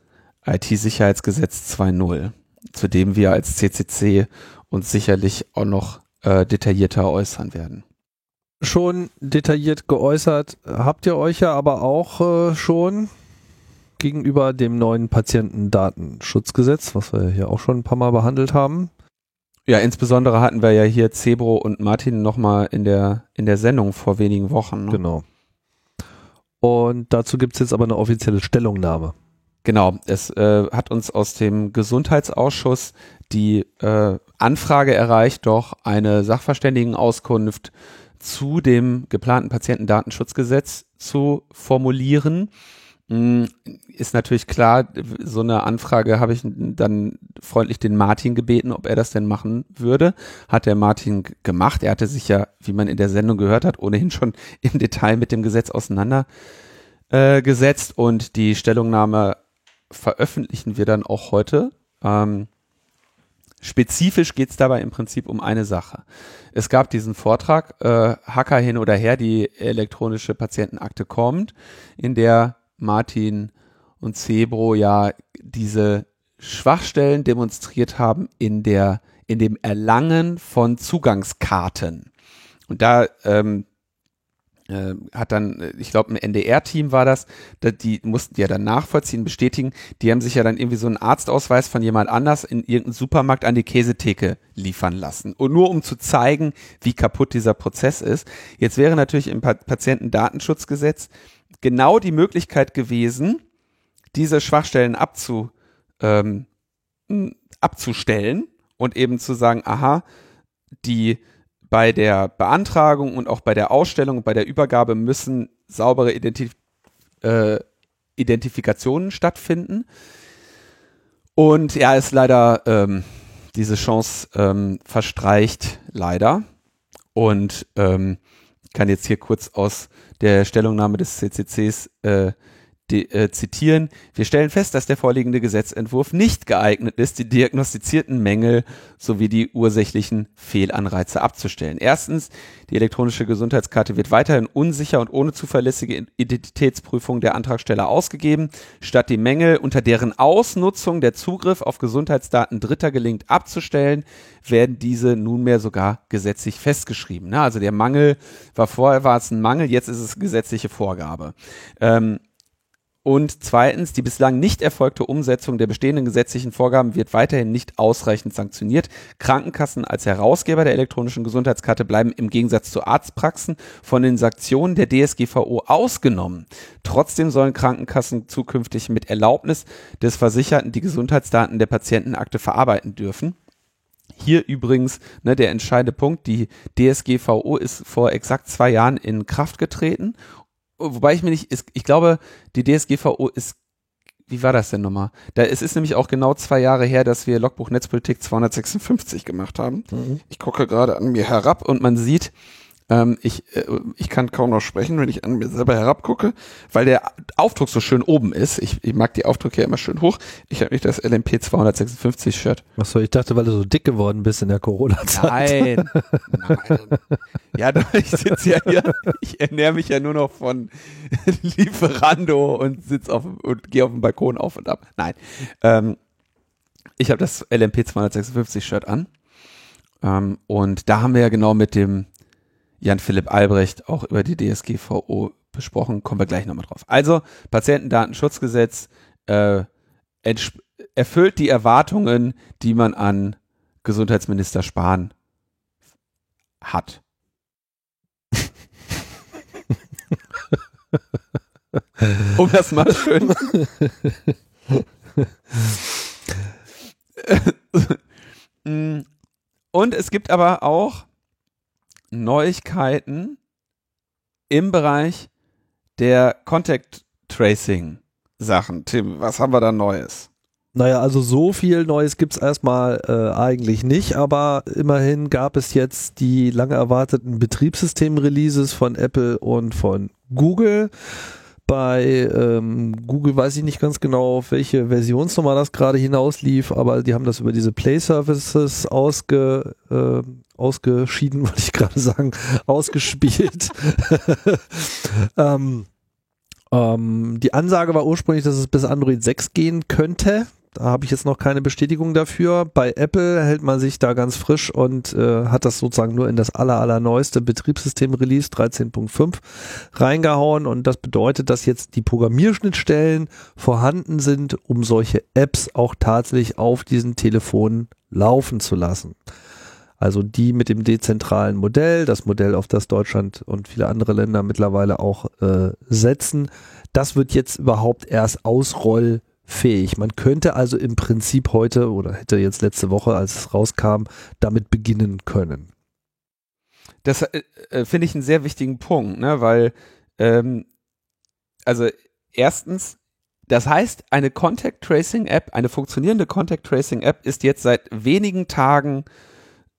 IT-Sicherheitsgesetz 2.0, zu dem wir als CCC uns sicherlich auch noch äh, detaillierter äußern werden. Schon detailliert geäußert habt ihr euch ja aber auch äh, schon gegenüber dem neuen Patientendatenschutzgesetz, was wir hier auch schon ein paar Mal behandelt haben. Ja, insbesondere hatten wir ja hier Cebro und Martin nochmal in der, in der Sendung vor wenigen Wochen. Ne? Genau. Und dazu gibt es jetzt aber eine offizielle Stellungnahme. Genau, es äh, hat uns aus dem Gesundheitsausschuss die äh, Anfrage erreicht, doch eine Sachverständigenauskunft zu dem geplanten Patientendatenschutzgesetz zu formulieren. Hm, ist natürlich klar, so eine Anfrage habe ich dann freundlich den Martin gebeten, ob er das denn machen würde. Hat der Martin gemacht. Er hatte sich ja, wie man in der Sendung gehört hat, ohnehin schon [LAUGHS] im Detail mit dem Gesetz auseinandergesetzt äh, und die Stellungnahme veröffentlichen wir dann auch heute. Ähm, Spezifisch geht es dabei im Prinzip um eine Sache. Es gab diesen Vortrag, äh, Hacker hin oder her, die elektronische Patientenakte kommt, in der Martin und Cebro ja diese Schwachstellen demonstriert haben in der in dem Erlangen von Zugangskarten. Und da ähm, äh, hat dann, ich glaube, ein NDR-Team war das, die mussten ja dann nachvollziehen, bestätigen, die haben sich ja dann irgendwie so einen Arztausweis von jemand anders in irgendeinem Supermarkt an die Käsetheke liefern lassen. Und nur um zu zeigen, wie kaputt dieser Prozess ist. Jetzt wäre natürlich im Patientendatenschutzgesetz genau die Möglichkeit gewesen, diese Schwachstellen abzu, ähm, abzustellen und eben zu sagen, aha, die bei der Beantragung und auch bei der Ausstellung und bei der Übergabe müssen saubere Identif äh, Identifikationen stattfinden. Und ja, ist leider ähm, diese Chance ähm, verstreicht, leider. Und ähm, kann jetzt hier kurz aus der Stellungnahme des CCCs äh, die, äh, zitieren. Wir stellen fest, dass der vorliegende Gesetzentwurf nicht geeignet ist, die diagnostizierten Mängel sowie die ursächlichen Fehlanreize abzustellen. Erstens, die elektronische Gesundheitskarte wird weiterhin unsicher und ohne zuverlässige Identitätsprüfung der Antragsteller ausgegeben. Statt die Mängel, unter deren Ausnutzung der Zugriff auf Gesundheitsdaten Dritter gelingt, abzustellen, werden diese nunmehr sogar gesetzlich festgeschrieben. Also der Mangel war vorher war es ein Mangel, jetzt ist es gesetzliche Vorgabe. Ähm, und zweitens, die bislang nicht erfolgte Umsetzung der bestehenden gesetzlichen Vorgaben wird weiterhin nicht ausreichend sanktioniert. Krankenkassen als Herausgeber der elektronischen Gesundheitskarte bleiben im Gegensatz zu Arztpraxen von den Sanktionen der DSGVO ausgenommen. Trotzdem sollen Krankenkassen zukünftig mit Erlaubnis des Versicherten die Gesundheitsdaten der Patientenakte verarbeiten dürfen. Hier übrigens ne, der entscheidende Punkt, die DSGVO ist vor exakt zwei Jahren in Kraft getreten wobei ich mir nicht, ich glaube, die DSGVO ist, wie war das denn nochmal? Da, es ist nämlich auch genau zwei Jahre her, dass wir Logbuch Netzpolitik 256 gemacht haben. Mhm. Ich gucke gerade an mir herab und man sieht, ähm, ich, äh, ich kann kaum noch sprechen, wenn ich an mir selber herabgucke, weil der Aufdruck so schön oben ist. Ich, ich mag die Aufdrücke ja immer schön hoch. Ich habe nicht das LMP 256 Shirt. Achso, ich dachte, weil du so dick geworden bist in der Corona-Zeit. Nein, [LAUGHS] nein. Ja, ich sitze ja hier, ich ernähre mich ja nur noch von [LAUGHS] Lieferando und sitz auf und gehe auf dem Balkon auf und ab. Nein. Ähm, ich habe das LMP 256 Shirt an. Ähm, und da haben wir ja genau mit dem Jan-Philipp Albrecht auch über die DSGVO besprochen. Kommen wir gleich nochmal drauf. Also, Patientendatenschutzgesetz äh, erfüllt die Erwartungen, die man an Gesundheitsminister Spahn hat. [LAUGHS] um das mal schön. [LAUGHS] Und es gibt aber auch Neuigkeiten im Bereich der Contact Tracing Sachen. Tim, was haben wir da Neues? Naja, also so viel Neues gibt's erstmal äh, eigentlich nicht, aber immerhin gab es jetzt die lange erwarteten Betriebssystem-Releases von Apple und von Google. Bei ähm, Google weiß ich nicht ganz genau, auf welche Versionsnummer das gerade hinauslief, aber die haben das über diese Play Services ausge, äh, ausgeschieden, [LAUGHS] wollte ich gerade sagen, ausgespielt. [LAUGHS] ähm, ähm, die Ansage war ursprünglich, dass es bis Android 6 gehen könnte. Da habe ich jetzt noch keine Bestätigung dafür. Bei Apple hält man sich da ganz frisch und äh, hat das sozusagen nur in das aller, allerneueste Betriebssystem-Release 13.5 reingehauen. Und das bedeutet, dass jetzt die Programmierschnittstellen vorhanden sind, um solche Apps auch tatsächlich auf diesen Telefonen laufen zu lassen. Also die mit dem dezentralen Modell, das Modell, auf das Deutschland und viele andere Länder mittlerweile auch äh, setzen, das wird jetzt überhaupt erst ausrollfähig. Man könnte also im Prinzip heute oder hätte jetzt letzte Woche, als es rauskam, damit beginnen können. Das äh, äh finde ich einen sehr wichtigen Punkt, ne? weil ähm, also erstens das heißt, eine Contact Tracing App, eine funktionierende Contact Tracing App ist jetzt seit wenigen Tagen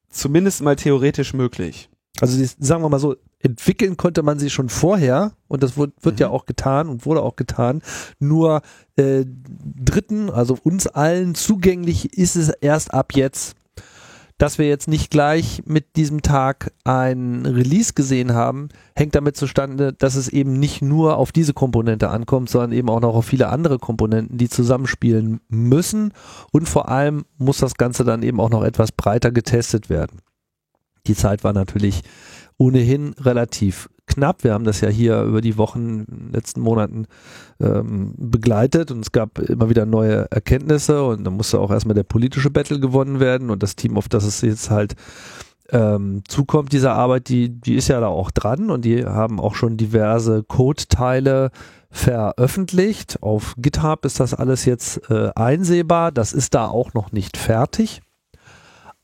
zumindest mal theoretisch möglich. Also sagen wir mal so, entwickeln konnte man sie schon vorher und das wird, wird mhm. ja auch getan und wurde auch getan. Nur äh, Dritten, also uns allen zugänglich ist es erst ab jetzt dass wir jetzt nicht gleich mit diesem Tag ein Release gesehen haben, hängt damit zustande, dass es eben nicht nur auf diese Komponente ankommt, sondern eben auch noch auf viele andere Komponenten, die zusammenspielen müssen. Und vor allem muss das Ganze dann eben auch noch etwas breiter getestet werden. Die Zeit war natürlich ohnehin relativ knapp. Wir haben das ja hier über die Wochen, letzten Monaten ähm, begleitet und es gab immer wieder neue Erkenntnisse und da musste auch erstmal der politische Battle gewonnen werden und das Team, auf das es jetzt halt ähm, zukommt, diese Arbeit, die, die ist ja da auch dran und die haben auch schon diverse Code-Teile veröffentlicht. Auf GitHub ist das alles jetzt äh, einsehbar. Das ist da auch noch nicht fertig.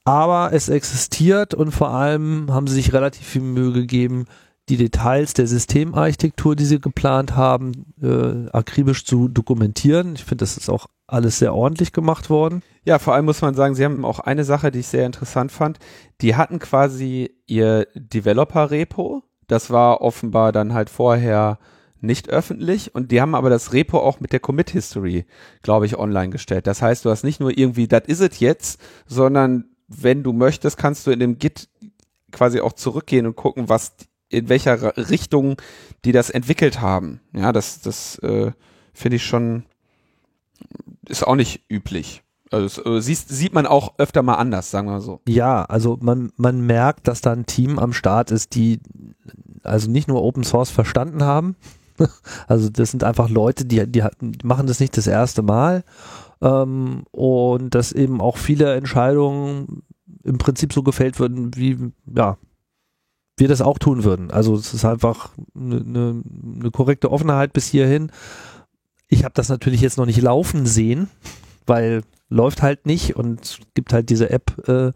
Aber es existiert und vor allem haben sie sich relativ viel Mühe gegeben, die Details der Systemarchitektur, die sie geplant haben, äh, akribisch zu dokumentieren. Ich finde, das ist auch alles sehr ordentlich gemacht worden. Ja, vor allem muss man sagen, sie haben auch eine Sache, die ich sehr interessant fand. Die hatten quasi ihr Developer-Repo. Das war offenbar dann halt vorher nicht öffentlich und die haben aber das Repo auch mit der Commit History, glaube ich, online gestellt. Das heißt, du hast nicht nur irgendwie, das is it jetzt, sondern wenn du möchtest, kannst du in dem Git quasi auch zurückgehen und gucken, was in welcher Richtung die das entwickelt haben. Ja, das das äh, finde ich schon ist auch nicht üblich. Also äh, siehst, sieht man auch öfter mal anders, sagen wir mal so. Ja, also man, man merkt, dass da ein Team am Start ist, die also nicht nur Open Source verstanden haben. [LAUGHS] Also das sind einfach Leute, die, die, die machen das nicht das erste Mal ähm, und dass eben auch viele Entscheidungen im Prinzip so gefällt würden, wie ja wir das auch tun würden. Also es ist einfach eine, eine, eine korrekte Offenheit bis hierhin. Ich habe das natürlich jetzt noch nicht laufen sehen, weil läuft halt nicht und gibt halt diese App äh,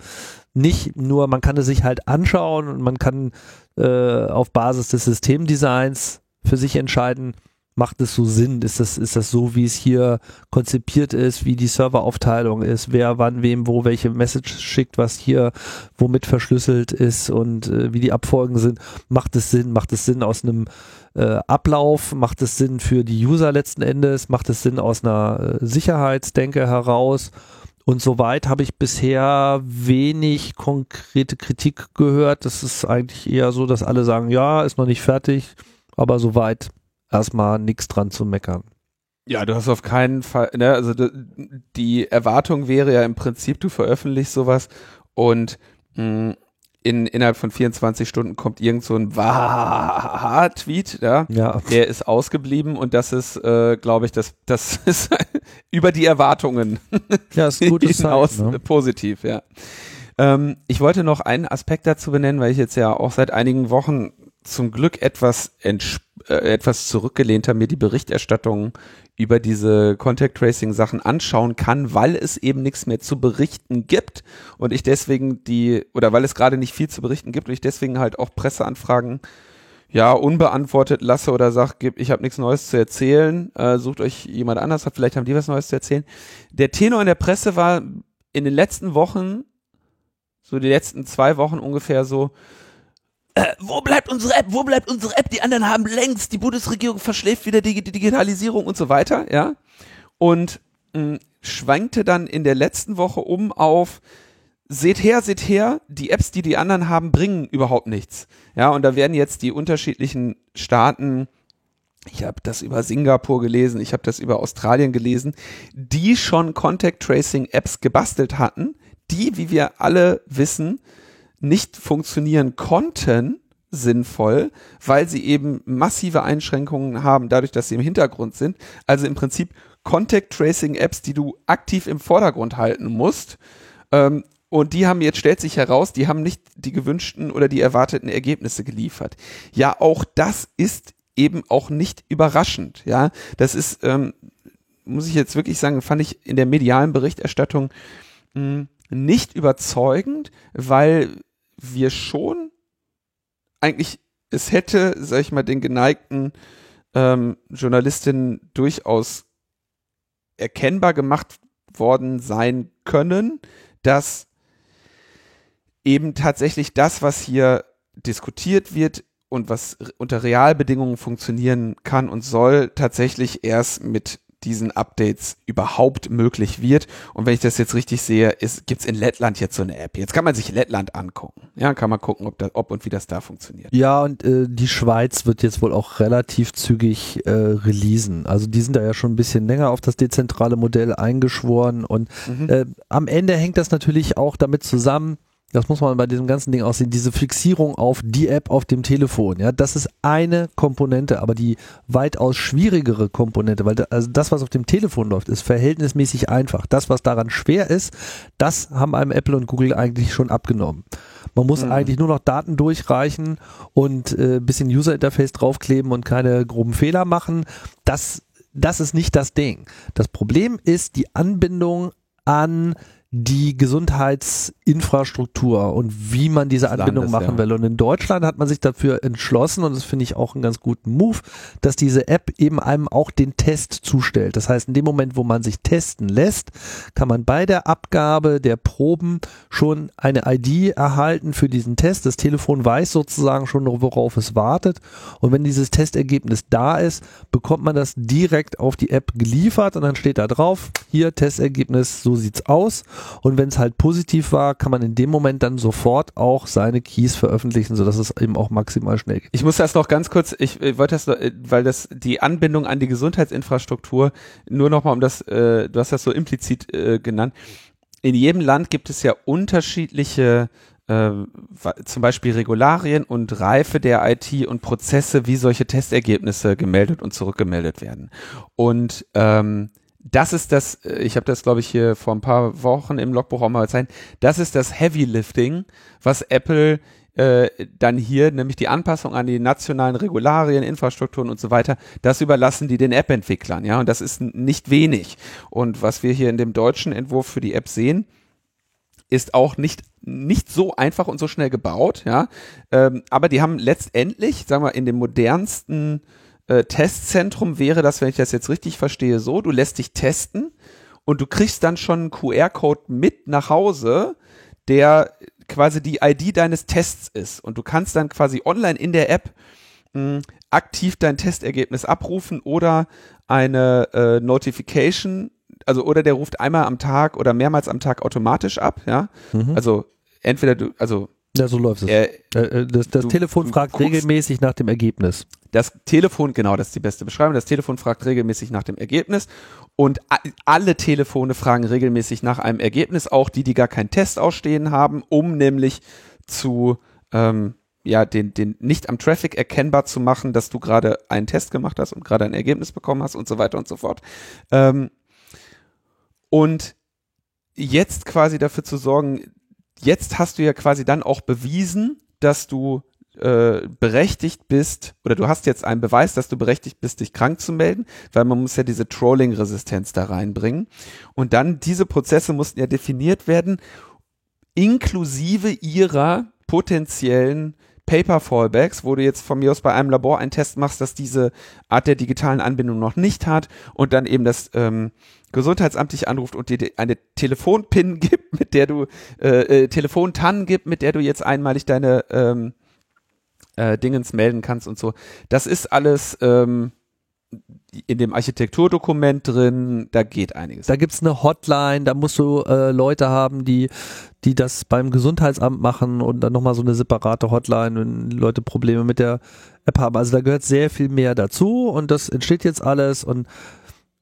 nicht. Nur man kann es sich halt anschauen und man kann äh, auf Basis des Systemdesigns für sich entscheiden, macht es so Sinn? Ist das, ist das so, wie es hier konzipiert ist, wie die Serveraufteilung ist, wer wann wem wo welche Message schickt, was hier womit verschlüsselt ist und äh, wie die Abfolgen sind? Macht es Sinn? Macht es Sinn aus einem äh, Ablauf? Macht es Sinn für die User letzten Endes? Macht es Sinn aus einer äh, Sicherheitsdenke heraus? Und soweit habe ich bisher wenig konkrete Kritik gehört. Das ist eigentlich eher so, dass alle sagen, ja, ist noch nicht fertig, aber soweit erstmal nichts dran zu meckern. Ja, du hast auf keinen Fall, ne, also die Erwartung wäre ja im Prinzip, du veröffentlichst sowas und mh, in, innerhalb von 24 Stunden kommt irgend so ein Wah-Tweet, ja, ja. Der ist ausgeblieben und das ist, äh, glaube ich, das, das [LAUGHS] ist über die Erwartungen. Ja, ist ein gutes Zeichen, ne? Positiv, ja. Ähm, ich wollte noch einen Aspekt dazu benennen, weil ich jetzt ja auch seit einigen Wochen zum Glück etwas, äh, etwas zurückgelehnter mir die Berichterstattung über diese Contact Tracing Sachen anschauen kann, weil es eben nichts mehr zu berichten gibt und ich deswegen die, oder weil es gerade nicht viel zu berichten gibt und ich deswegen halt auch Presseanfragen ja, unbeantwortet lasse oder sag, ich habe nichts Neues zu erzählen, äh, sucht euch jemand anders, vielleicht haben die was Neues zu erzählen. Der Tenor in der Presse war in den letzten Wochen, so die letzten zwei Wochen ungefähr so, äh, wo bleibt unsere App? Wo bleibt unsere App? Die anderen haben längst, die Bundesregierung verschläft wieder die, die Digitalisierung und so weiter, ja. Und mh, hm, schwankte dann in der letzten Woche um auf, seht her, seht her, die Apps, die die anderen haben, bringen überhaupt nichts. Ja, und da werden jetzt die unterschiedlichen Staaten, ich habe das über Singapur gelesen, ich habe das über Australien gelesen, die schon Contact Tracing Apps gebastelt hatten, die, wie wir alle wissen, nicht funktionieren konnten, sinnvoll, weil sie eben massive Einschränkungen haben, dadurch, dass sie im Hintergrund sind. Also im Prinzip Contact Tracing Apps, die du aktiv im Vordergrund halten musst. Ähm, und die haben jetzt stellt sich heraus, die haben nicht die gewünschten oder die erwarteten Ergebnisse geliefert. Ja, auch das ist eben auch nicht überraschend. Ja, das ist, ähm, muss ich jetzt wirklich sagen, fand ich in der medialen Berichterstattung mh, hm, nicht überzeugend, weil wir schon eigentlich, es hätte, sag ich mal, den geneigten ähm, Journalistinnen durchaus erkennbar gemacht worden sein können, dass eben tatsächlich das, was hier diskutiert wird und was unter Realbedingungen funktionieren kann und soll, tatsächlich erst mit diesen Updates überhaupt möglich wird. Und wenn ich das jetzt richtig sehe, gibt es in Lettland jetzt so eine App. Jetzt kann man sich Lettland angucken. Ja, kann man gucken, ob, das, ob und wie das da funktioniert. Ja, und äh, die Schweiz wird jetzt wohl auch relativ zügig äh, releasen. Also die sind da ja schon ein bisschen länger auf das dezentrale Modell eingeschworen. Und mhm. äh, am Ende hängt das natürlich auch damit zusammen, Das muss man bei diesem ganzen Ding aussehen. Diese Fixierung auf die App auf dem Telefon, ja, das ist eine Komponente, aber die weitaus schwierigere Komponente, weil da, also das, was auf dem Telefon läuft, ist verhältnismäßig einfach. Das, was daran schwer ist, das haben einem Apple und Google eigentlich schon abgenommen. Man muss mhm. eigentlich nur noch Daten durchreichen und äh, bisschen User Interface draufkleben und keine groben Fehler machen. Das, das ist nicht das Ding. Das Problem ist die Anbindung an die Gesundheitsinfrastruktur und wie man diese Anbindung Landes, machen will. Und in Deutschland hat man sich dafür entschlossen, und das finde ich auch einen ganz guten Move, dass diese App eben einem auch den Test zustellt. Das heißt, in dem Moment, wo man sich testen lässt, kann man bei der Abgabe der Proben schon eine ID erhalten für diesen Test. Das Telefon weiß sozusagen schon, worauf es wartet. Und wenn dieses Testergebnis da ist, bekommt man das direkt auf die App geliefert und dann steht da drauf, hier Testergebnis, so sieht's aus. Und wenn es halt positiv war, kann man in dem Moment dann sofort auch seine Keys veröffentlichen, sodass es eben auch maximal schnell geht. Ich muss das noch ganz kurz, ich, ich wollte das, äh, weil das die Anbindung an die Gesundheitsinfrastruktur, nur nochmal um das, äh, du hast das so implizit äh, genannt. In jedem Land gibt es ja unterschiedliche äh, zum Beispiel Regularien und Reife der IT und Prozesse, wie solche Testergebnisse gemeldet und zurückgemeldet werden. Und ähm, das ist das, äh, ich habe das glaube ich hier vor ein paar Wochen im Logbuch auch mal gezeigt, das ist das Heavy Lifting, was Apple äh, dann hier, nämlich die Anpassung an die nationalen Regularien, Infrastrukturen und so weiter, das überlassen die den App-Entwicklern, ja, und das ist nicht wenig. Und was wir hier in dem deutschen Entwurf für die App sehen, ist auch nicht nicht so einfach und so schnell gebaut, ja, ähm, aber die haben letztendlich, sagen wir, in dem modernsten äh, Testzentrum wäre das, wenn ich das jetzt richtig verstehe, so, du lässt dich testen und du kriegst dann schon einen QR-Code mit nach Hause, der quasi die ID deines Tests ist. Und du kannst dann quasi online in der App mh, aktiv dein Testergebnis abrufen oder eine äh, Notification, also oder der ruft einmal am Tag oder mehrmals am Tag automatisch ab, ja. Mhm. Also entweder du, also ja, so läuft es. Äh, äh, das, das du, Telefon fragt regelmäßig nach dem Ergebnis. Das Telefon, genau, das ist die beste Beschreibung. Das Telefon fragt regelmäßig nach dem Ergebnis und alle Telefone fragen regelmäßig nach einem Ergebnis, auch die, die gar keinen Test ausstehen haben, um nämlich zu ähm, ja, den, den nicht am Traffic erkennbar zu machen, dass du gerade einen Test gemacht hast und gerade ein Ergebnis bekommen hast und so weiter und so fort. Ähm, und jetzt quasi dafür zu sorgen, jetzt hast du ja quasi dann auch bewiesen, dass du äh, berechtigt bist, oder du hast jetzt einen Beweis, dass du berechtigt bist, dich krank zu melden, weil man muss ja diese Trolling-Resistenz da reinbringen. Und dann diese Prozesse mussten ja definiert werden, inklusive ihrer potenziellen Paper-Fallbacks, wo du jetzt von mir aus bei einem Labor einen Test machst, dass diese Art der digitalen Anbindung noch nicht hat und dann eben das ähm, Gesundheitsamt dich anruft und dir eine Telefonpin [LAUGHS] gibt, mit der du äh, äh, Telefontannen gibt, mit der du jetzt einmalig deine ähm, äh, Dingens melden kannst und so. Das ist alles ähm, in dem Architekturdokument drin, da geht einiges. Da gibt's eine Hotline, da musst du äh, Leute haben, die, die das beim Gesundheitsamt machen und dann nochmal so eine separate Hotline, wenn Leute Probleme mit der App haben. Also da gehört sehr viel mehr dazu und das entsteht jetzt alles und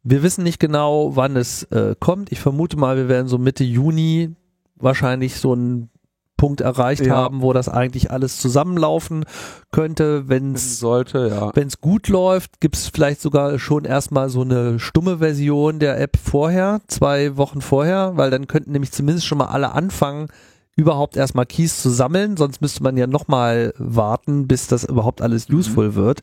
wir wissen nicht genau, wann es äh, kommt. Ich vermute mal, wir werden so Mitte Juni wahrscheinlich so ein Punkt erreicht ja. haben, wo das eigentlich alles zusammenlaufen könnte, wenn es sollte, ja. Wenn es gut läuft, gibt es vielleicht sogar schon erstmal so eine stumme Version der App vorher, zwei Wochen vorher, weil dann könnten nämlich zumindest schon mal alle anfangen, überhaupt erstmal Keys zu sammeln, sonst müsste man ja nochmal warten, bis das überhaupt alles mhm. useful mhm. wird.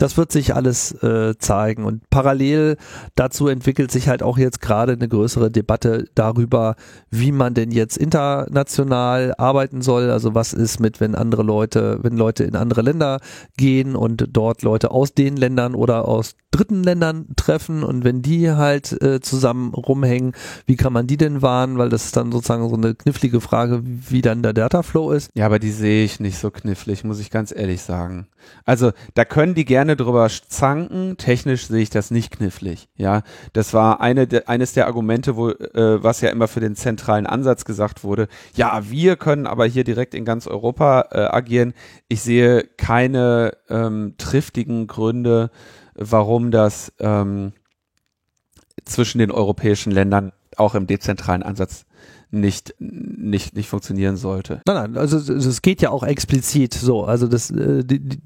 Das wird sich alles äh, zeigen und parallel dazu entwickelt sich halt auch jetzt gerade eine größere Debatte darüber, wie man denn jetzt international arbeiten soll. Also was ist mit, wenn andere Leute, wenn Leute in andere Länder gehen und dort Leute aus den Ländern oder aus dritten Ländern treffen und wenn die halt äh, zusammen rumhängen, wie kann man die denn warnen? Weil das ist dann sozusagen so eine knifflige Frage, wie dann der Dataflow ist. Ja, aber die sehe ich nicht so knifflig, muss ich ganz ehrlich sagen. Also da können die gerne drüber zanken. Technisch sehe ich das nicht knifflig. Ja, das war eine de, eines der Argumente, wo äh, was ja immer für den zentralen Ansatz gesagt wurde. Ja, wir können aber hier direkt in ganz Europa äh, agieren. Ich sehe keine ähm, triftigen Gründe, warum das ähm, zwischen den europäischen Ländern auch im dezentralen Ansatz nicht, nicht, nicht funktionieren sollte. Nein, nein, also es geht ja auch explizit so. Also das, äh,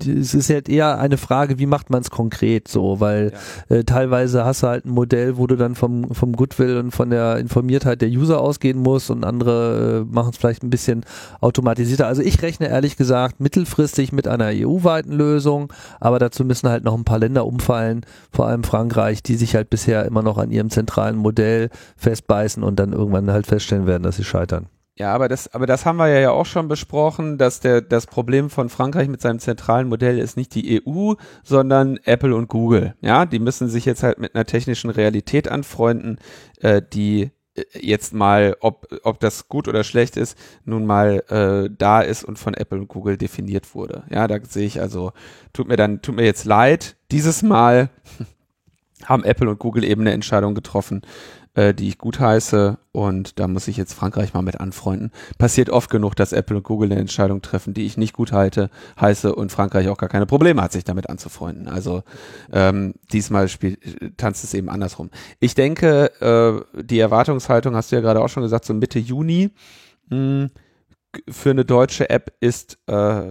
es ist halt eher eine Frage, wie macht man es konkret so, weil ja. äh, teilweise hast du halt ein Modell, wo du dann vom, vom Goodwill und von der Informiertheit der User ausgehen musst und andere äh, machen es vielleicht ein bisschen automatisierter. Also ich rechne ehrlich gesagt mittelfristig mit einer EU-weiten Lösung, aber dazu müssen halt noch ein paar Länder umfallen, vor allem Frankreich, die sich halt bisher immer noch an ihrem zentralen Modell festbeißen und dann irgendwann halt feststellen werden, dass sie scheitern. Ja, aber das, aber das haben wir ja auch schon besprochen, dass der, das Problem von Frankreich mit seinem zentralen Modell ist nicht die EU, sondern Apple und Google. Ja, die müssen sich jetzt halt mit einer technischen Realität anfreunden, äh, die äh, jetzt mal, ob, ob das gut oder schlecht ist, nun mal äh, da ist und von Apple und Google definiert wurde. Ja, da sehe ich also, tut mir dann, tut mir jetzt leid, dieses Mal [LAUGHS] haben Apple und Google eben eine Entscheidung getroffen, äh, die ich gut heiße und da muss ich jetzt Frankreich mal mit anfreunden. Passiert oft genug, dass Apple und Google eine Entscheidung treffen, die ich nicht gut halte, heiße und Frankreich auch gar keine Probleme hat, sich damit anzufreunden. Also ähm, diesmal spielt, tanzt es eben andersrum. Ich denke, äh, die Erwartungshaltung hast du ja gerade auch schon gesagt, so Mitte Juni mh, hm, für eine deutsche App ist äh,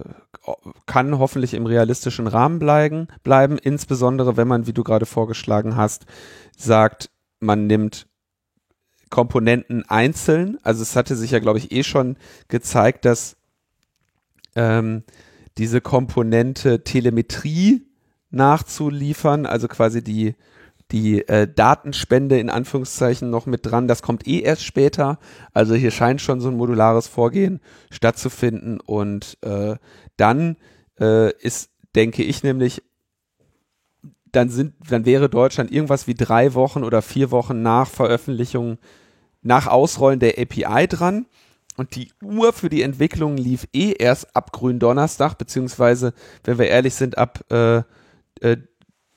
kann hoffentlich im realistischen Rahmen bleiben, bleiben, insbesondere wenn man, wie du gerade vorgeschlagen hast, sagt, man nimmt Komponenten einzeln. Also es hatte sich ja, glaube ich, eh schon gezeigt, dass ähm, diese Komponente Telemetrie nachzuliefern, also quasi die, die äh, Datenspende in Anführungszeichen noch mit dran, das kommt eh erst später. Also hier scheint schon so ein modulares Vorgehen stattzufinden und äh, dann äh, ist, denke ich nämlich, dann sind, dann wäre Deutschland irgendwas wie drei Wochen oder vier Wochen nach Veröffentlichung nach Ausrollen der API dran. Und die Uhr für die Entwicklung lief eh erst ab Gründonnerstag, beziehungsweise, wenn wir ehrlich sind, ab äh, äh,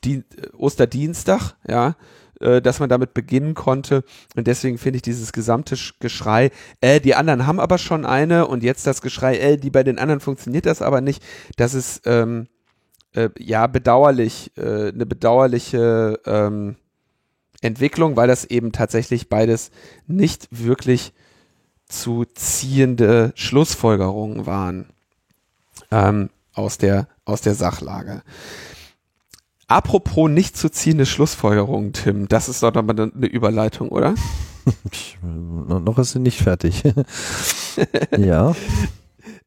die, Osterdienstag, ja, äh, dass man damit beginnen konnte. Und deswegen finde ich dieses gesamte Geschrei, äh, die anderen haben aber schon eine und jetzt das Geschrei, äh, die bei den anderen funktioniert das aber nicht, das ist ähm, äh, ja bedauerlich, äh, eine bedauerliche ähm, Entwicklung, weil das eben tatsächlich beides nicht wirklich zu ziehende Schlussfolgerungen waren ähm, aus, der, aus der Sachlage. Apropos nicht zu ziehende Schlussfolgerungen, Tim, das ist doch nochmal eine Überleitung, oder? [LAUGHS] noch ist sie nicht fertig. [LAUGHS] ja. [LAUGHS]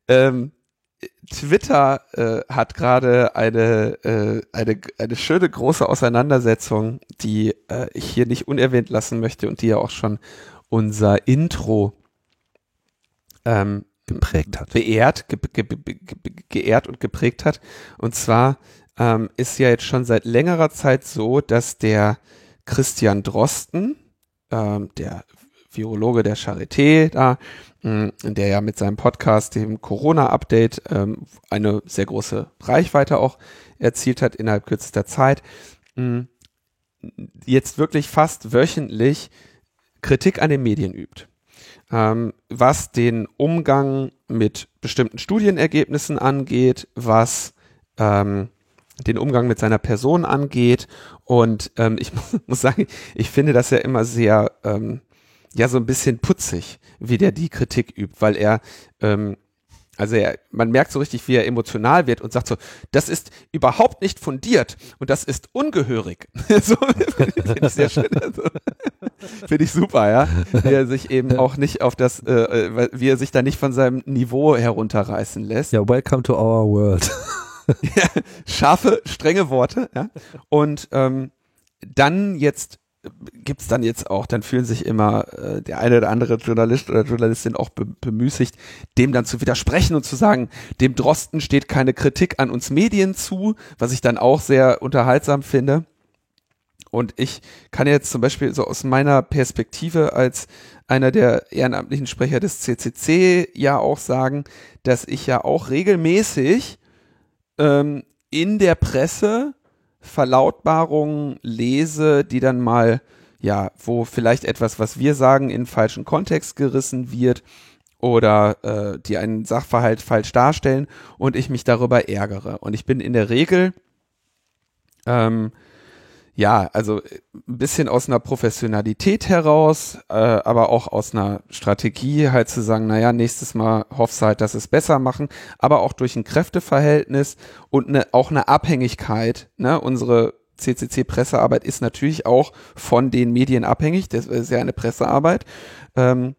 Ähm, Twitter äh, hat gerade eine, äh, eine, eine schöne große Auseinandersetzung, die äh, ich hier nicht unerwähnt lassen möchte und die ja auch schon unser Intro ähm, geprägt hat. Beehrt, ge ge ge geehrt und geprägt hat. Und zwar ähm, ist ja jetzt schon seit längerer Zeit so, dass der Christian Drosten, ähm, der Virologe der Charité da, der ja mit seinem Podcast, dem Corona-Update, ähm, eine sehr große Reichweite auch erzielt hat innerhalb kürzester Zeit, jetzt wirklich fast wöchentlich Kritik an den Medien übt. Ähm, was den Umgang mit bestimmten Studienergebnissen angeht, was ähm, den Umgang mit seiner Person angeht. Und ich [LAUGHS] muss sagen, ich finde das ja immer sehr ja so ein bisschen putzig, wie der die Kritik übt, weil er ähm, also er, man merkt so richtig, wie er emotional wird und sagt so, das ist überhaupt nicht fundiert und das ist ungehörig. [LAUGHS] so finde ich sehr schön. Also, finde ich super, ja. Wie er sich eben auch nicht auf das, äh, äh, wie er sich da nicht von seinem Niveau herunterreißen lässt. Ja, welcome to our world. ja, [LAUGHS] scharfe, strenge Worte, ja. Und ähm, dann jetzt gibt's dann jetzt auch, dann fühlen sich immer äh, der eine oder andere Journalist oder Journalistin auch be bemüßigt, dem dann zu widersprechen und zu sagen, dem Drosten steht keine Kritik an uns Medien zu, was ich dann auch sehr unterhaltsam finde. Und ich kann jetzt zum Beispiel so aus meiner Perspektive als einer der ehrenamtlichen Sprecher des CCC ja auch sagen, dass ich ja auch regelmäßig ähm, in der Presse Verlautbarungen lese, die dann mal, ja, wo vielleicht etwas, was wir sagen, in falschen Kontext gerissen wird oder äh, die einen Sachverhalt falsch darstellen und ich mich darüber ärgere. Und ich bin in der Regel ähm, ja, also äh, ein bisschen aus einer Professionalität heraus, äh, aber auch aus einer Strategie halt zu sagen, naja, nächstes Mal hoffst halt, dass es besser machen, aber auch durch ein Kräfteverhältnis und eine, auch eine Abhängigkeit. Ne? Unsere CCC-Pressearbeit ist natürlich auch von den Medien abhängig, das ist ja eine Pressearbeit. Ähm,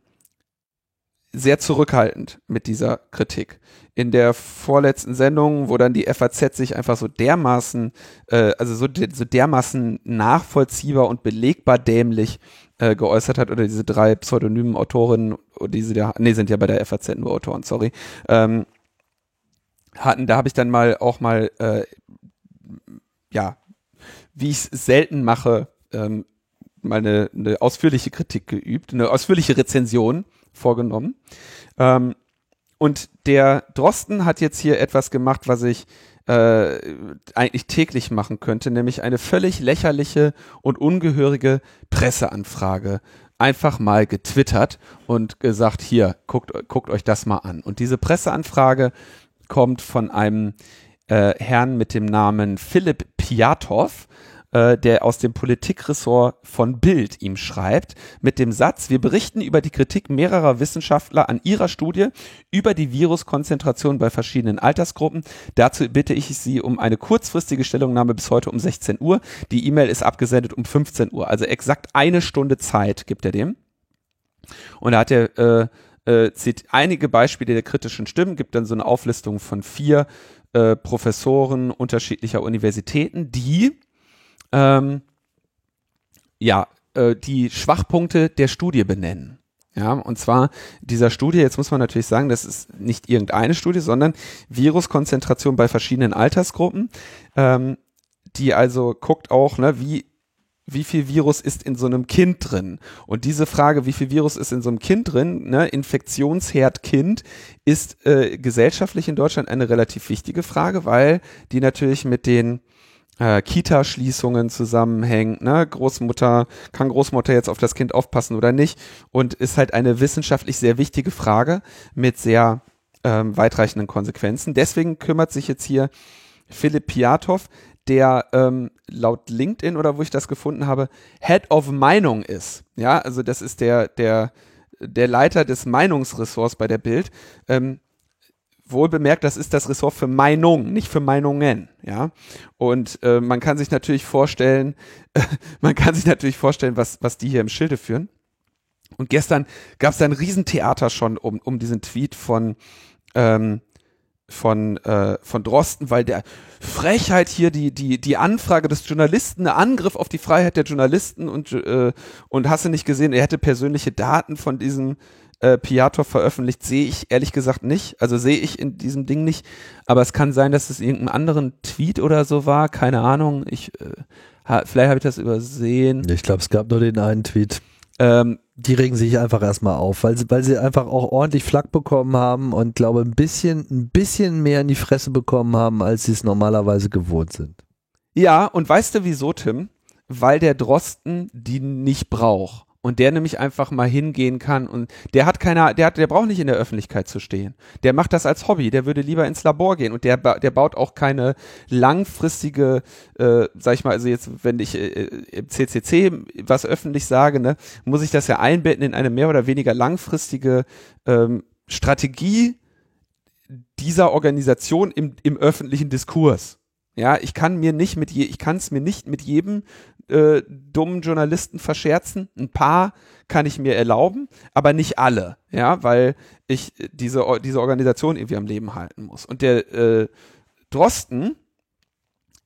sehr zurückhaltend mit dieser Kritik. In der vorletzten Sendung, wo dann die FAZ sich einfach so dermaßen, äh, also so, de so dermaßen nachvollziehbar und belegbar dämlich äh, geäußert hat, oder diese drei pseudonymen Autorinnen, diese da, nee, sind ja bei der FAZ nur Autoren, sorry, ähm, hatten, da habe ich dann mal auch mal, äh, ja, wie ich es selten mache, ähm, mal eine, eine ausführliche Kritik geübt, eine ausführliche Rezension vorgenommen. Ähm, und der Drosten hat jetzt hier etwas gemacht, was ich äh, eigentlich täglich machen könnte, nämlich eine völlig lächerliche und ungehörige Presseanfrage einfach mal getwittert und gesagt, hier, guckt, guckt euch das mal an. Und diese Presseanfrage kommt von einem äh, Herrn mit dem Namen Philipp Piatow äh, der aus dem Politikressort von Bild ihm schreibt, mit dem Satz, wir berichten über die Kritik mehrerer Wissenschaftler an ihrer Studie über die Viruskonzentration bei verschiedenen Altersgruppen. Dazu bitte ich Sie um eine kurzfristige Stellungnahme bis heute um 16 Uhr. Die E-Mail ist abgesendet um 15 Uhr, also exakt eine Stunde Zeit gibt er dem. Und da hat er äh, äh, zieht einige Beispiele der kritischen Stimmen, gibt dann so eine Auflistung von vier äh, Professoren unterschiedlicher Universitäten, die ähm, ja, äh, die Schwachpunkte der Studie benennen. Ja, und zwar dieser Studie, jetzt muss man natürlich sagen, das ist nicht irgendeine Studie, sondern Viruskonzentration bei verschiedenen Altersgruppen, ähm, die also guckt auch, ne, wie, wie viel Virus ist in so einem Kind drin? Und diese Frage, wie viel Virus ist in so einem Kind drin, ne, Infektionsherd Kind, ist äh, gesellschaftlich in Deutschland eine relativ wichtige Frage, weil die natürlich mit den äh, Kita-Schließungen zusammenhängt. Ne? Großmutter, kann Großmutter jetzt auf das Kind aufpassen oder nicht? Und ist halt eine wissenschaftlich sehr wichtige Frage mit sehr ähm, weitreichenden Konsequenzen. Deswegen kümmert sich jetzt hier Philipp Piatow, der ähm, laut LinkedIn oder wo ich das gefunden habe, Head of Meinung ist. Ja, also das ist der, der, der Leiter des Meinungsressorts bei der Bild. Ähm, wohl bemerkt, das ist das Ressort für Meinung, nicht für Meinungen, ja. Und äh, man kann sich natürlich vorstellen, [LAUGHS] man kann sich natürlich vorstellen, was, was die hier im Schilde führen. Und gestern gab es ein Riesentheater schon um, um diesen Tweet von, ähm, von, äh, von Drosten, weil der Frechheit hier die, die, die Anfrage des Journalisten, ein Angriff auf die Freiheit der Journalisten und, äh, und hast du nicht gesehen, er hätte persönliche Daten von diesem äh, Piatow veröffentlicht, sehe ich ehrlich gesagt nicht. Also sehe ich in diesem Ding nicht. Aber es kann sein, dass es irgendeinen anderen Tweet oder so war. Keine Ahnung. Ich, äh, ha, vielleicht habe ich das übersehen. Ich glaube, es gab nur den einen Tweet. Ähm, die regen sich einfach erstmal auf, weil sie, weil sie einfach auch ordentlich Flack bekommen haben und glaube ein bisschen, ein bisschen mehr in die Fresse bekommen haben, als sie es normalerweise gewohnt sind. Ja, und weißt du wieso, Tim? Weil der Drosten die nicht braucht und der nämlich einfach mal hingehen kann und der hat keine, der hat, der braucht nicht in der Öffentlichkeit zu stehen. Der macht das als Hobby, der würde lieber ins Labor gehen und der, der baut auch keine langfristige, äh, sag ich mal, also jetzt, wenn ich äh, im CCC was öffentlich sage, ne, muss ich das ja einbetten in eine mehr oder weniger langfristige ähm, Strategie dieser Organisation im, im öffentlichen Diskurs. Ja, ich kann mir nicht mit je, ich kann es mir nicht mit jedem äh, dummen Journalisten verscherzen. Ein paar kann ich mir erlauben, aber nicht alle, ja, weil ich diese, diese Organisation irgendwie am Leben halten muss. Und der äh, Drosten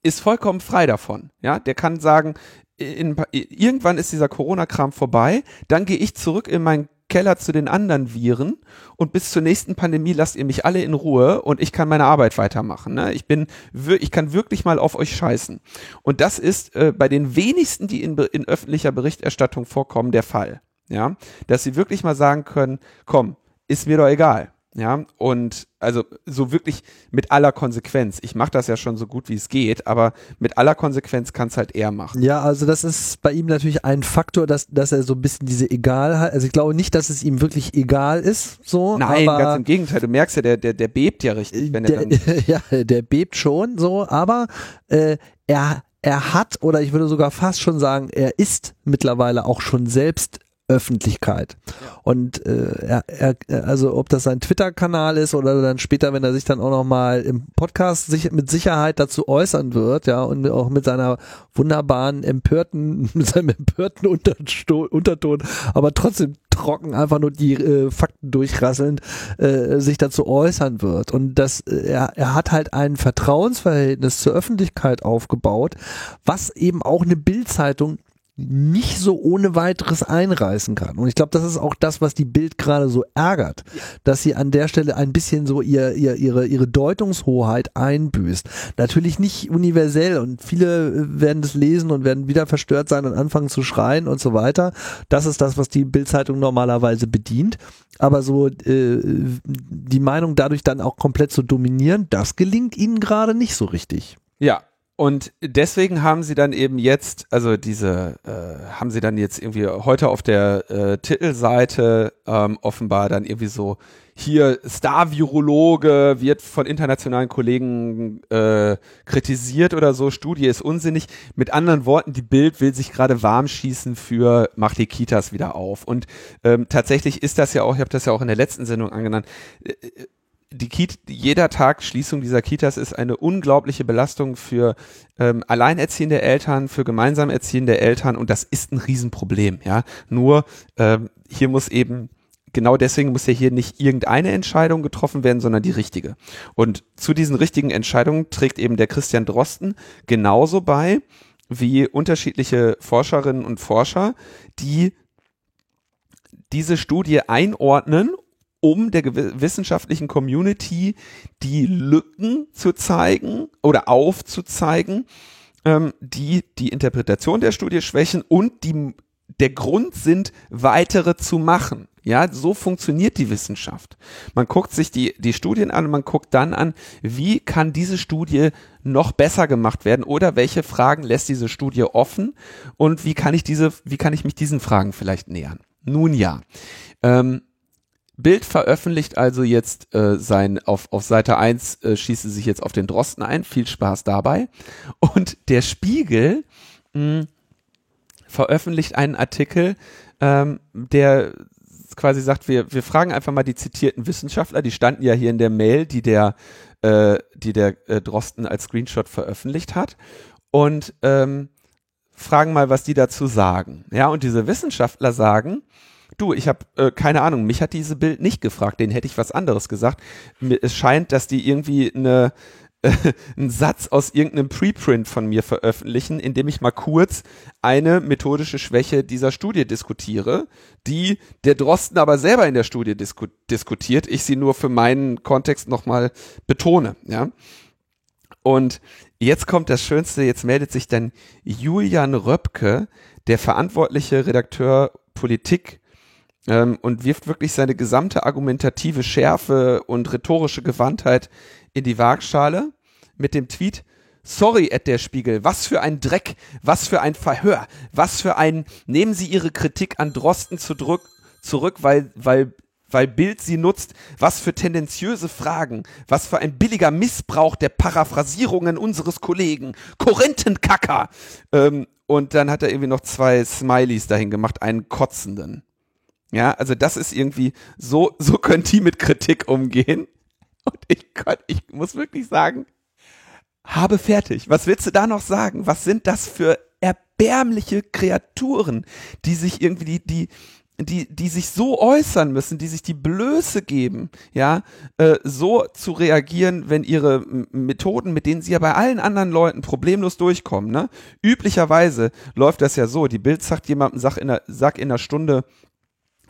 ist vollkommen frei davon, ja. Der kann sagen, in, irgendwann ist dieser Corona-Kram vorbei, dann gehe ich zurück in mein Keller zu den anderen Viren und bis zur nächsten Pandemie lasst ihr mich alle in Ruhe und ich kann meine Arbeit weitermachen. Ne? Ich bin, ich kann wirklich mal auf euch scheißen. Und das ist äh, bei den wenigsten, die in, in öffentlicher Berichterstattung vorkommen, der Fall. Ja, dass sie wirklich mal sagen können, komm, ist mir doch egal. Ja, und also so wirklich mit aller Konsequenz. Ich mache das ja schon so gut wie es geht, aber mit aller Konsequenz kann es halt er machen. Ja, also das ist bei ihm natürlich ein Faktor, dass, dass er so ein bisschen diese Egalheit, also ich glaube nicht, dass es ihm wirklich egal ist, so. Nein, ganz im Gegenteil. Du merkst ja, der, der, der bebt ja richtig, wenn der, er dann [LAUGHS] Ja, der bebt schon, so, aber äh, er er hat oder ich würde sogar fast schon sagen, er ist mittlerweile auch schon selbst Öffentlichkeit. Ja. Und äh, er, er, also ob das sein Twitter-Kanal ist oder dann später, wenn er sich dann auch noch mal im Podcast sich mit Sicherheit dazu äußern wird, ja, und auch mit seiner wunderbaren empörten, [LAUGHS] mit seinem empörten Unterton, Unterton, aber trotzdem trocken einfach nur die äh, Fakten durchrasselnd äh, sich dazu äußern wird. Und das, äh, er, er hat halt ein Vertrauensverhältnis zur Öffentlichkeit aufgebaut, was eben auch eine Bildzeitung nicht so ohne weiteres einreißen kann. Und ich glaube, das ist auch das, was die Bild gerade so ärgert, dass sie an der Stelle ein bisschen so ihr, ihr, ihre, ihre Deutungshoheit einbüßt. Natürlich nicht universell und viele werden das lesen und werden wieder verstört sein und anfangen zu schreien und so weiter. Das ist das, was die Bildzeitung normalerweise bedient. Aber so äh, die Meinung dadurch dann auch komplett zu dominieren, das gelingt ihnen gerade nicht so richtig. Ja, und deswegen haben sie dann eben jetzt, also diese, äh, haben sie dann jetzt irgendwie heute auf der äh, Titelseite ähm, offenbar dann irgendwie so, hier Star-Virologe wird von internationalen Kollegen äh, kritisiert oder so, Studie ist unsinnig. Mit anderen Worten, die Bild will sich gerade warm schießen für macht die Kitas wieder auf. Und ähm, tatsächlich ist das ja auch, ich habe das ja auch in der letzten Sendung angenannt, äh, die Kita, jeder Tag Schließung dieser Kitas ist eine unglaubliche Belastung für ähm, alleinerziehende Eltern, für gemeinsam erziehende Eltern und das ist ein Riesenproblem. Ja, nur ähm, hier muss eben genau deswegen muss ja hier nicht irgendeine Entscheidung getroffen werden, sondern die richtige. Und zu diesen richtigen Entscheidungen trägt eben der Christian Drosten genauso bei wie unterschiedliche Forscherinnen und Forscher, die diese Studie einordnen um der wissenschaftlichen Community die Lücken zu zeigen oder aufzuzeigen, ähm, die die Interpretation der Studie schwächen und die der Grund sind, weitere zu machen. Ja, so funktioniert die Wissenschaft. Man guckt sich die, die Studien an und man guckt dann an, wie kann diese Studie noch besser gemacht werden oder welche Fragen lässt diese Studie offen und wie kann ich diese, wie kann ich mich diesen Fragen vielleicht nähern? Nun ja, ähm, Bild veröffentlicht also jetzt äh, sein, auf, auf Seite 1 äh, schießt sich jetzt auf den Drosten ein, viel Spaß dabei. Und der Spiegel mh, hm, veröffentlicht einen Artikel, ähm, der quasi sagt, wir, wir fragen einfach mal die zitierten Wissenschaftler, die standen ja hier in der Mail, die der, äh, die der äh, Drosten als Screenshot veröffentlicht hat. Und ähm, fragen mal, was die dazu sagen. Ja, und diese Wissenschaftler sagen, Du, ich habe äh, keine Ahnung, mich hat diese Bild nicht gefragt, denen hätte ich was anderes gesagt. Es scheint, dass die irgendwie eine [LAUGHS] einen Satz aus irgendeinem Preprint von mir veröffentlichen, in dem ich mal kurz eine methodische Schwäche dieser Studie diskutiere, die der Drosten aber selber in der Studie disku diskutiert, ich sie nur für meinen Kontext nochmal betone, ja. Und jetzt kommt das Schönste, jetzt meldet sich dann Julian Röpke, der verantwortliche Redakteur Politik ähm, und wirft wirklich seine gesamte argumentative Schärfe und rhetorische Gewandtheit in die Waagschale mit dem Tweet, Sorry, Ed der Spiegel, was für ein Dreck, was für ein Verhör, was für ein, nehmen Sie Ihre Kritik an Drosten zurück, zurück weil, weil, weil Bild sie nutzt, was für tendenziöse Fragen, was für ein billiger Missbrauch der Paraphrasierungen unseres Kollegen, Korinthenkacker. Ähm, und dann hat er irgendwie noch zwei Smileys dahin gemacht, einen kotzenden. Ja, also das ist irgendwie, so, so [LAUGHS] können die mit Kritik umgehen. Und ich, Gott, ich muss wirklich sagen, habe fertig. Was willst du da noch sagen? Was sind das für erbärmliche Kreaturen, die sich irgendwie, die, die, die, die sich so äußern müssen, die sich die Blöße geben, ja, äh, so zu reagieren, wenn ihre Methoden, mit denen sie ja bei allen anderen Leuten problemlos durchkommen, ne? Üblicherweise läuft das ja so, die Bild sagt jemandem, sag in einer, sag in einer Stunde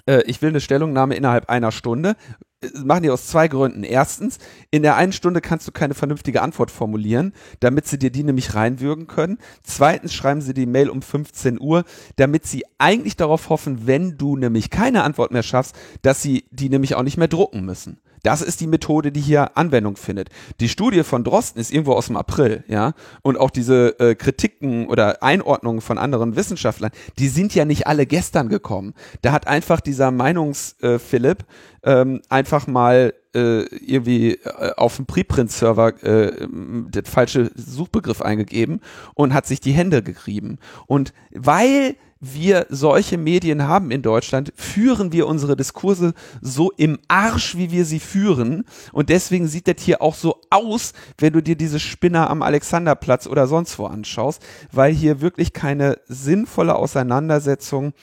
äh, ich will eine Stellungnahme innerhalb einer Stunde. Äh, machen die aus zwei Gründen. Erstens, in der einen Stunde kannst du keine vernünftige Antwort formulieren, damit sie dir die nämlich reinwürgen können. Zweitens schreiben sie die Mail um 15 Uhr, damit sie eigentlich darauf hoffen, wenn du nämlich keine Antwort mehr schaffst, dass sie die nämlich auch nicht mehr drucken müssen. Das ist die Methode, die hier Anwendung findet. Die Studie von Drosten ist irgendwo aus dem April, ja, und auch diese äh, Kritiken oder Einordnungen von anderen Wissenschaftlern, die sind ja nicht alle gestern gekommen. Da hat einfach dieser Meinungs-Philipp äh, ähm, einfach mal äh, irgendwie äh, auf dem Preprint-Server äh, der falsche Suchbegriff eingegeben und hat sich die Hände gerieben. Und weil wir solche Medien haben in Deutschland, führen wir unsere Diskurse so im Arsch, wie wir sie führen. Und deswegen sieht das hier auch so aus, wenn du dir diese Spinner am Alexanderplatz oder sonst wo anschaust, weil hier wirklich keine sinnvolle Auseinandersetzung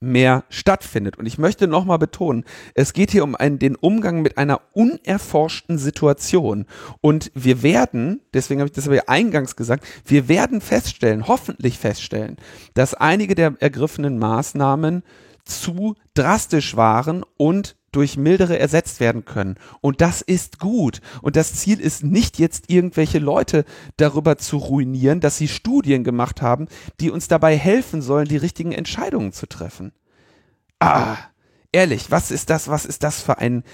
mehr stattfindet. Und ich möchte nochmal betonen, es geht hier um einen, den Umgang mit einer unerforschten Situation. Und wir werden, deswegen habe ich das aber eingangs gesagt, wir werden feststellen, hoffentlich feststellen, dass einige der ergriffenen Maßnahmen zu drastisch waren und durch mildere ersetzt werden können. Und das ist gut. Und das Ziel ist nicht jetzt irgendwelche Leute darüber zu ruinieren, dass sie Studien gemacht haben, die uns dabei helfen sollen, die richtigen Entscheidungen zu treffen. Ah, ehrlich, was ist das, was ist das für ein,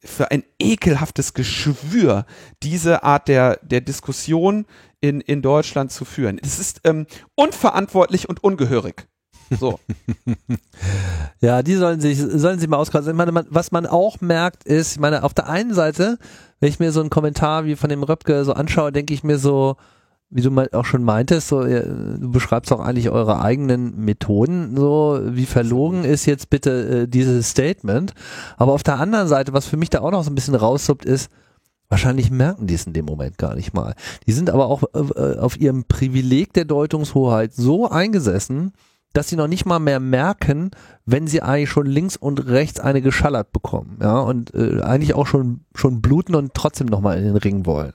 für ein ekelhaftes Geschwür, diese Art der, der Diskussion in, in Deutschland zu führen. Es ist ähm, unverantwortlich und ungehörig. So. [LAUGHS] ja, die sollen sich, sollen sich mal auskosten. Ich meine, was man auch merkt, ist, ich meine, auf der einen Seite, wenn ich mir so einen Kommentar wie von dem Röpke so anschaue, denke ich mir so, wie du mal auch schon meintest, so, du beschreibst auch eigentlich eure eigenen Methoden, so wie verlogen ist jetzt bitte äh, dieses Statement. Aber auf der anderen Seite, was für mich da auch noch so ein bisschen raussuppt, ist, wahrscheinlich merken die es in dem Moment gar nicht mal. Die sind aber auch äh, auf ihrem Privileg der Deutungshoheit so eingesessen, dass sie noch nicht mal mehr merken, wenn sie eigentlich schon links und rechts eine geschallert bekommen, ja, und äh, eigentlich auch schon schon bluten und trotzdem noch mal in den Ring wollen.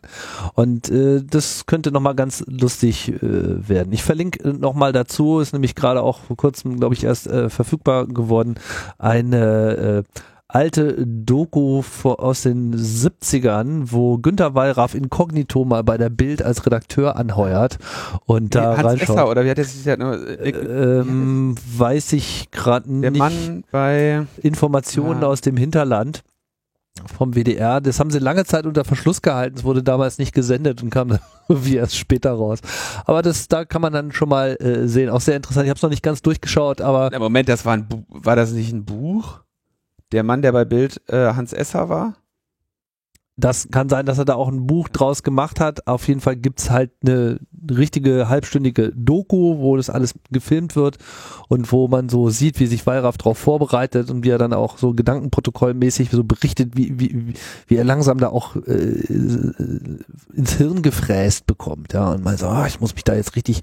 Und äh, das könnte noch mal ganz lustig äh, werden. Ich verlinke äh, noch mal dazu, ist nämlich gerade auch vor kurzem, glaube ich, erst äh, verfügbar geworden, eine äh, alte Doku aus den 70ern, wo Günter Wallraff inkognito mal bei der Bild als Redakteur anheuert und da Hans reinschaut. Esser, oder wie hat er sich ja äh, ähm, weiß ich gerade nicht. Der Mann bei Informationen ja. aus dem Hinterland vom WDR. Das haben sie lange Zeit unter Verschluss gehalten. Es wurde damals nicht gesendet und kam dann [LAUGHS] wie erst später raus. Aber das, da kann man dann schon mal äh, sehen. Auch sehr interessant. Ich habe es noch nicht ganz durchgeschaut, aber. Moment, das war ein, war das nicht ein Buch? Der Mann, der bei Bild äh, Hans Esser war? Das kann sein, dass er da auch ein Buch draus gemacht hat. Auf jeden Fall gibt's halt eine richtige halbstündige Doku, wo das alles gefilmt wird und wo man so sieht, wie sich Wallraff darauf vorbereitet und wie er dann auch so gedankenprotokollmäßig so berichtet, wie, wie, wie er langsam da auch äh, ins Hirn gefräst bekommt. Ja, und man so, oh, ich muss mich da jetzt richtig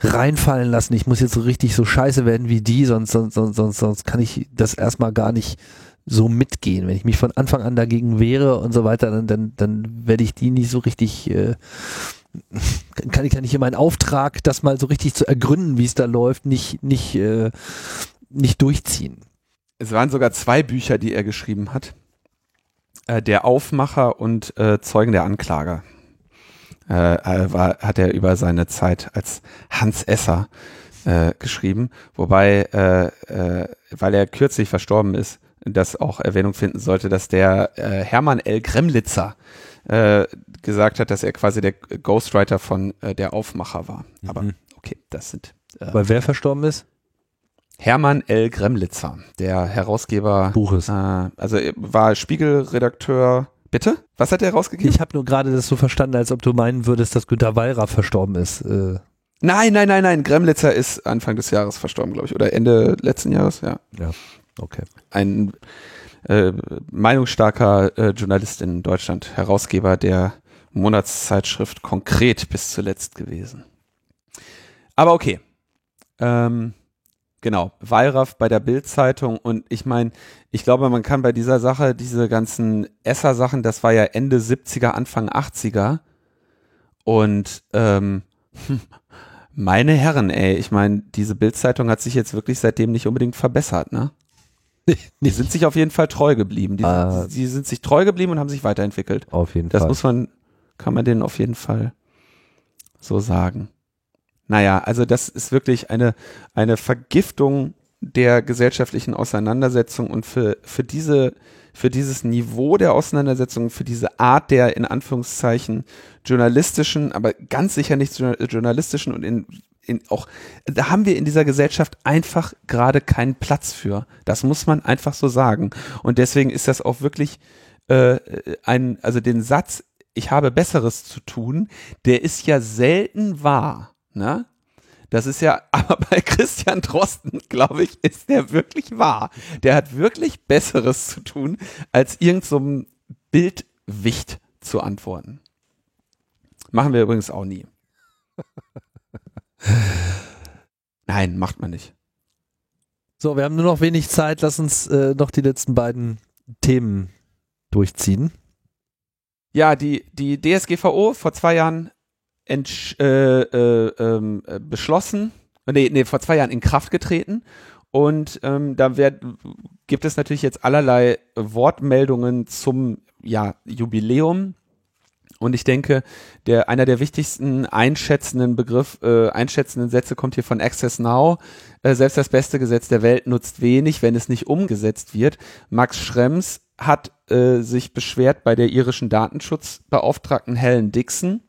reinfallen lassen, ich muss jetzt so richtig so scheiße werden wie die, sonst, sonst, sonst, sonst kann ich das erstmal gar nicht so mitgehen. Wenn ich mich von Anfang an dagegen wehre und so weiter, dann, dann, dann werde ich die nicht so richtig, äh, [LAUGHS] kann ich ja nicht in meinen Auftrag, das mal so richtig zu ergründen, wie es da läuft, nicht, nicht, äh, nicht durchziehen. Es waren sogar zwei Bücher, die er geschrieben hat. Äh, der Aufmacher und äh, Zeugen der Anklage. Äh, äh, war, hat er über seine Zeit als Hans Esser äh, geschrieben, wobei, äh, äh, weil er kürzlich verstorben ist, das auch Erwähnung finden sollte, dass der äh, Hermann L. Gremlitzer äh, gesagt hat, dass er quasi der Ghostwriter von äh, der Aufmacher war. Mhm. Aber okay, das sind. Äh, Weil wer verstorben ist? Hermann L. Gremlitzer, der Herausgeber Buches. Äh, also war Spiegelredakteur. Bitte? Was hat er herausgegeben? Ich habe nur gerade das so verstanden, als ob du meinen würdest, dass Günter Wallraff verstorben ist. Äh. Nein, nein, nein, nein. Gremlitzer ist Anfang des Jahres verstorben, glaube ich. Oder Ende letzten Jahres, ja. Ja. Okay. Ein äh, meinungsstarker äh, Journalist in Deutschland, Herausgeber der Monatszeitschrift konkret bis zuletzt gewesen. Aber okay. Ähm, genau, Wallraff bei der Bildzeitung und ich meine, ich glaube, man kann bei dieser Sache, diese ganzen Esser-Sachen, das war ja Ende 70er, Anfang 80er und ähm, [LAUGHS] meine Herren, ey, ich meine, diese Bildzeitung hat sich jetzt wirklich seitdem nicht unbedingt verbessert, ne? [LAUGHS] Die sind sich auf jeden Fall treu geblieben. Die, uh, die, sind sich treu geblieben und haben sich weiterentwickelt. Auf jeden das Fall. Das muss man, kann man denen auf jeden Fall so sagen. Naja, also das ist wirklich eine, eine Vergiftung der gesellschaftlichen Auseinandersetzung und für, für diese, für dieses Niveau der Auseinandersetzung, für diese Art der in Anführungszeichen journalistischen, aber ganz sicher nicht journalistischen und in in, auch, da haben wir in dieser Gesellschaft einfach gerade keinen Platz für. Das muss man einfach so sagen. Und deswegen ist das auch wirklich äh, ein, also den Satz, ich habe Besseres zu tun, der ist ja selten wahr. Ne? Das ist ja, [LAUGHS] aber bei Christian Drosten, glaube ich, ist der wirklich wahr. Der hat wirklich Besseres zu tun, als irgendeinem so Bildwicht zu antworten. Machen wir übrigens auch nie. [LAUGHS] Nein, macht man nicht. So, wir haben nur noch wenig Zeit. Lass uns äh, noch die letzten beiden Themen durchziehen. Ja, die, die DSGVO vor zwei Jahren äh, äh, ähm, äh, beschlossen, nee, nee, vor zwei Jahren in Kraft getreten. Und ähm, da werd, gibt es natürlich jetzt allerlei Wortmeldungen zum ja, Jubiläum. Und ich denke, der, einer der wichtigsten einschätzenden Begriff, äh, einschätzenden Sätze kommt hier von Access Now. Äh, selbst das beste Gesetz der Welt nutzt wenig, wenn es nicht umgesetzt wird. Max Schrems hat äh, sich beschwert bei der irischen Datenschutzbeauftragten Helen Dixon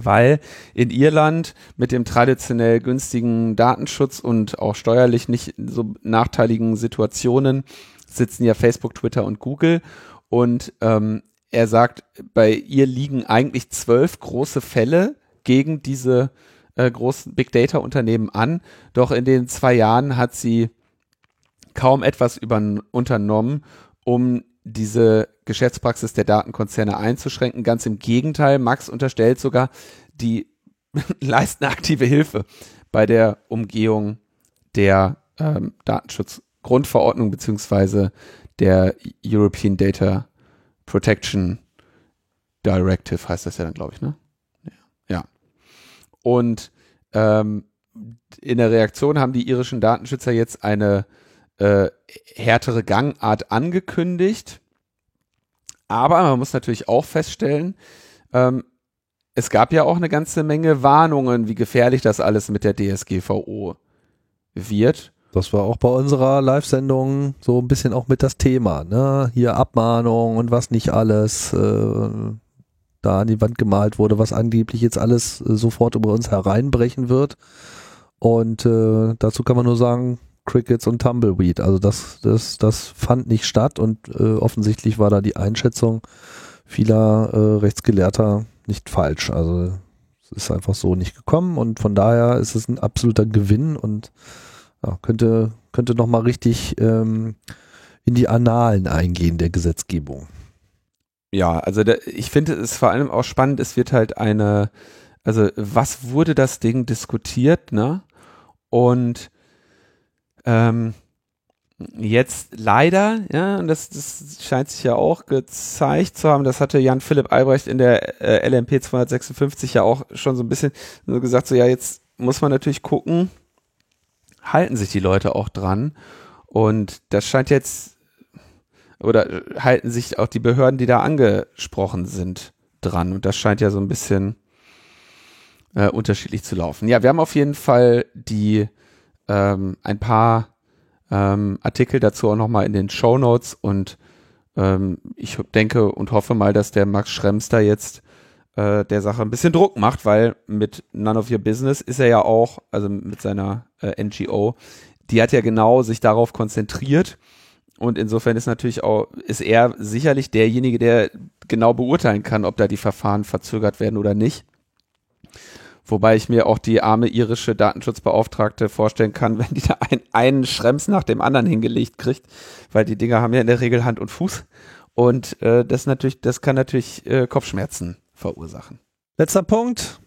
weil in Irland mit dem traditionell günstigen Datenschutz und auch steuerlich nicht so nachteiligen Situationen sitzen ja Facebook, Twitter und Google und ähm, er sagt, bei ihr liegen eigentlich zwölf große Fälle gegen diese äh, großen Big Data Unternehmen an, doch in den zwei Jahren hat sie kaum etwas über, unternommen, um diese Geschäftspraxis der Datenkonzerne einzuschränken. Ganz im Gegenteil, Max unterstellt sogar, die [LAUGHS] leisten aktive Hilfe bei der Umgehung der ähm, Datenschutzgrundverordnung beziehungsweise der European Data Protection Directive heißt das ja dann, glaube ich, ne? Ja. Und ähm, in der Reaktion haben die irischen Datenschützer jetzt eine äh, härtere Gangart angekündigt. Aber man muss natürlich auch feststellen, ähm, es gab ja auch eine ganze Menge Warnungen, wie gefährlich das alles mit der DSGVO wird. Das war auch bei unserer Live-Sendung so ein bisschen auch mit das Thema, ne? Hier Abmahnung und was nicht alles äh, da an die Wand gemalt wurde, was angeblich jetzt alles äh, sofort über uns hereinbrechen wird. Und äh, dazu kann man nur sagen, Crickets und Tumbleweed. Also das, das, das fand nicht statt und äh, offensichtlich war da die Einschätzung vieler äh, Rechtsgelehrter nicht falsch. Also es ist einfach so nicht gekommen und von daher ist es ein absoluter Gewinn und ja, könnte, könnte nochmal richtig ähm, in die Annalen eingehen der Gesetzgebung. Ja, also der, ich finde es vor allem auch spannend, es wird halt eine, also was wurde das Ding diskutiert, ne? Und ähm, jetzt leider, ja, und das, das scheint sich ja auch gezeigt zu haben, das hatte Jan Philipp Albrecht in der äh, LMP 256 ja auch schon so ein bisschen so gesagt, so ja, jetzt muss man natürlich gucken, halten sich die Leute auch dran. Und das scheint jetzt oder halten sich auch die Behörden, die da angesprochen sind, dran. Und das scheint ja so ein bisschen äh, unterschiedlich zu laufen. Ja, wir haben auf jeden Fall die ähm, ein paar ähm, Artikel dazu auch nochmal in den Show Notes. Und ähm, ich denke und hoffe mal, dass der Max Schrems da jetzt äh, der Sache ein bisschen Druck macht, weil mit None of Your Business ist er ja auch, also mit seiner äh, NGO, die hat ja genau sich darauf konzentriert und insofern ist natürlich auch, ist er sicherlich derjenige, der genau beurteilen kann, ob da die Verfahren verzögert werden oder nicht. Wobei ich mir auch die arme irische Datenschutzbeauftragte vorstellen kann, [LAUGHS] wenn die da ein, einen Schrems nach dem anderen hingelegt kriegt, weil die Dinger haben ja in der Regel Hand und Fuß. Und äh, das natürlich, das kann natürlich äh, Kopfschmerzen verursachen. Letzter Punkt.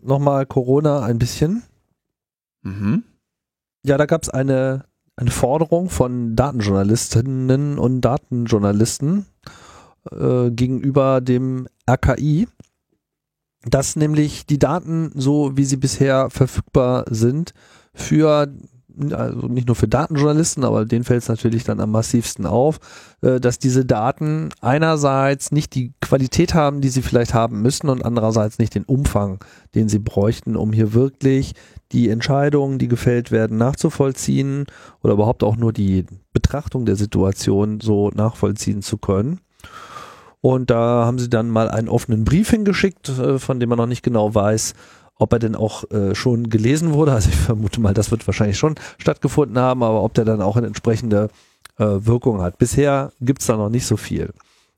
Nochmal Corona ein bisschen. Mhm. Ja, da gab es eine, eine Forderung von Datenjournalistinnen und Datenjournalisten äh, gegenüber dem RKI, dass nämlich die Daten, so wie sie bisher verfügbar sind, für also nicht nur für Datenjournalisten, aber denen fällt es natürlich dann am massivsten auf, äh, dass diese Daten einerseits nicht die Qualität haben, die sie vielleicht haben müssen und andererseits nicht den Umfang, den sie bräuchten, um hier wirklich die Entscheidungen, die gefällt werden, nachzuvollziehen oder überhaupt auch nur die Betrachtung der Situation so nachvollziehen zu können. Und da haben sie dann mal einen offenen Brief hingeschickt, äh, von dem man noch nicht genau weiß, ob er denn auch äh, schon gelesen wurde. Also ich vermute mal, das wird wahrscheinlich schon stattgefunden haben, aber ob der dann auch in entsprechende äh, Wirkung hat. Bisher gibt's da noch nicht so viel.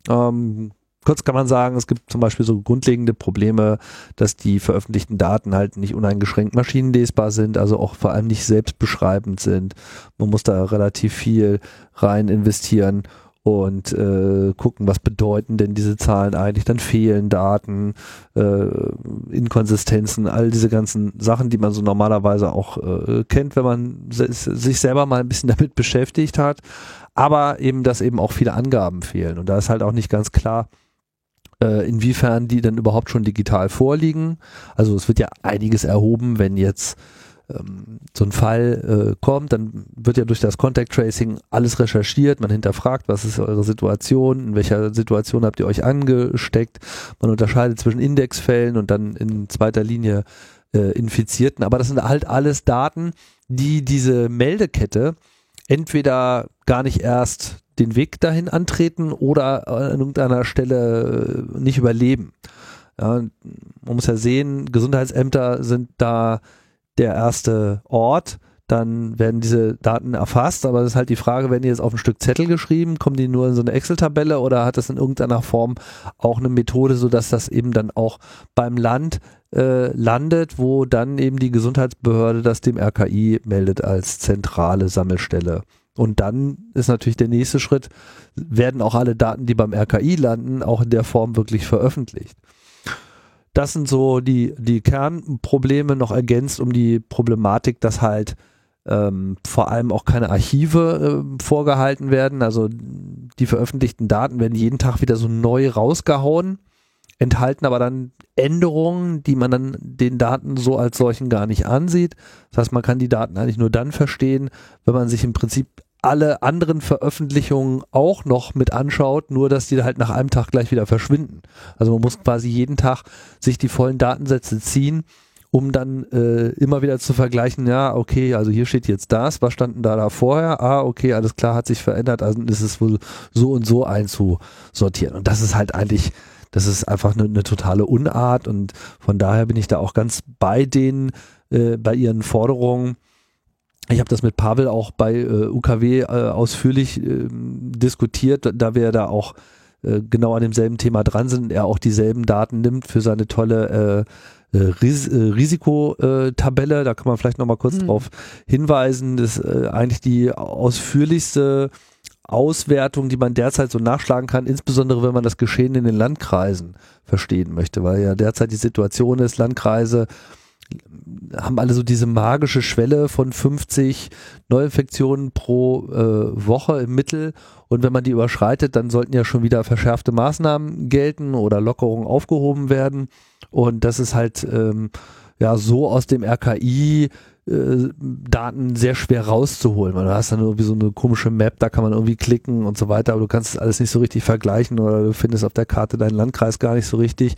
Ähm, kurz kann man sagen, es gibt zum Beispiel so grundlegende Probleme, dass die veröffentlichten Daten halt nicht uneingeschränkt maschinenlesbar sind, also auch vor allem nicht selbstbeschreibend sind. Man muss da relativ viel rein investieren und äh, gucken, was bedeuten denn diese Zahlen eigentlich. Dann fehlen Daten, äh, Inkonsistenzen, all diese ganzen Sachen, die man so normalerweise auch äh, kennt, wenn man sich selber mal ein bisschen [LAUGHS] damit beschäftigt hat. Aber eben, dass eben auch viele Angaben fehlen. Und da ist halt auch nicht ganz klar, äh, inwiefern die dann überhaupt schon digital vorliegen. Also es wird ja einiges erhoben, wenn jetzt ähm, so ein Fall äh, kommt, dann wird ja durch das Contact Tracing alles recherchiert, man hinterfragt, was ist eure Situation, in welcher Situation habt ihr euch angesteckt, man unterscheidet zwischen Indexfällen und dann in zweiter Linie äh, Infizierten, aber das sind halt alles Daten, die diese Meldekette entweder gar nicht erst den Weg dahin antreten oder an irgendeiner Stelle äh, nicht überleben. Ja, man muss ja sehen, Gesundheitsämter sind da der erste Ort, dann werden diese Daten erfasst, aber das ist halt die Frage, werden die jetzt auf ein Stück Zettel geschrieben, kommen die nur in so eine Excel-Tabelle oder hat das in irgendeiner Form auch eine Methode, sodass das eben dann auch beim Land äh, landet, wo dann eben die Gesundheitsbehörde das dem RKI meldet als zentrale Sammelstelle. Und dann ist natürlich der nächste Schritt, werden auch alle Daten, die beim RKI landen, auch in der Form wirklich veröffentlicht. Das sind so die, die Kernprobleme noch ergänzt um die Problematik, dass halt ähm, vor allem auch keine Archive äh, vorgehalten werden. Also die veröffentlichten Daten werden jeden Tag wieder so neu rausgehauen, enthalten aber dann Änderungen, die man dann den Daten so als solchen gar nicht ansieht. Das heißt, man kann die Daten eigentlich nur dann verstehen, wenn man sich im Prinzip alle anderen Veröffentlichungen auch noch mit anschaut, nur dass die halt nach einem Tag gleich wieder verschwinden. Also man muss quasi jeden Tag sich die vollen Datensätze ziehen, um dann äh, immer wieder zu vergleichen, ja, okay, also hier steht jetzt das, was standen da da vorher? Ah, okay, alles klar, hat sich verändert, also ist es wohl so und so einzusortieren. Und das ist halt eigentlich, das ist einfach eine, eine totale Unart und von daher bin ich da auch ganz bei denen, äh, bei ihren Forderungen, ich habe das mit Pavel auch bei äh, UKW äh, ausführlich äh, diskutiert, da wir da auch äh, genau an demselben Thema dran sind, er auch dieselben Daten nimmt für seine tolle äh, äh Ris äh, Risikotabelle. Da kann man vielleicht nochmal kurz mhm. drauf hinweisen. Das ist äh, eigentlich die ausführlichste Auswertung, die man derzeit so nachschlagen kann, insbesondere wenn man das Geschehen in den Landkreisen verstehen möchte, weil ja derzeit die Situation ist, Landkreise haben alle so diese magische Schwelle von 50 Neuinfektionen pro äh, Woche im Mittel. Und wenn man die überschreitet, dann sollten ja schon wieder verschärfte Maßnahmen gelten oder Lockerungen aufgehoben werden. Und das ist halt ähm, ja so aus dem RKI äh, Daten sehr schwer rauszuholen. Man hast dann irgendwie so eine komische Map, da kann man irgendwie klicken und so weiter, aber du kannst das alles nicht so richtig vergleichen oder du findest auf der Karte deinen Landkreis gar nicht so richtig.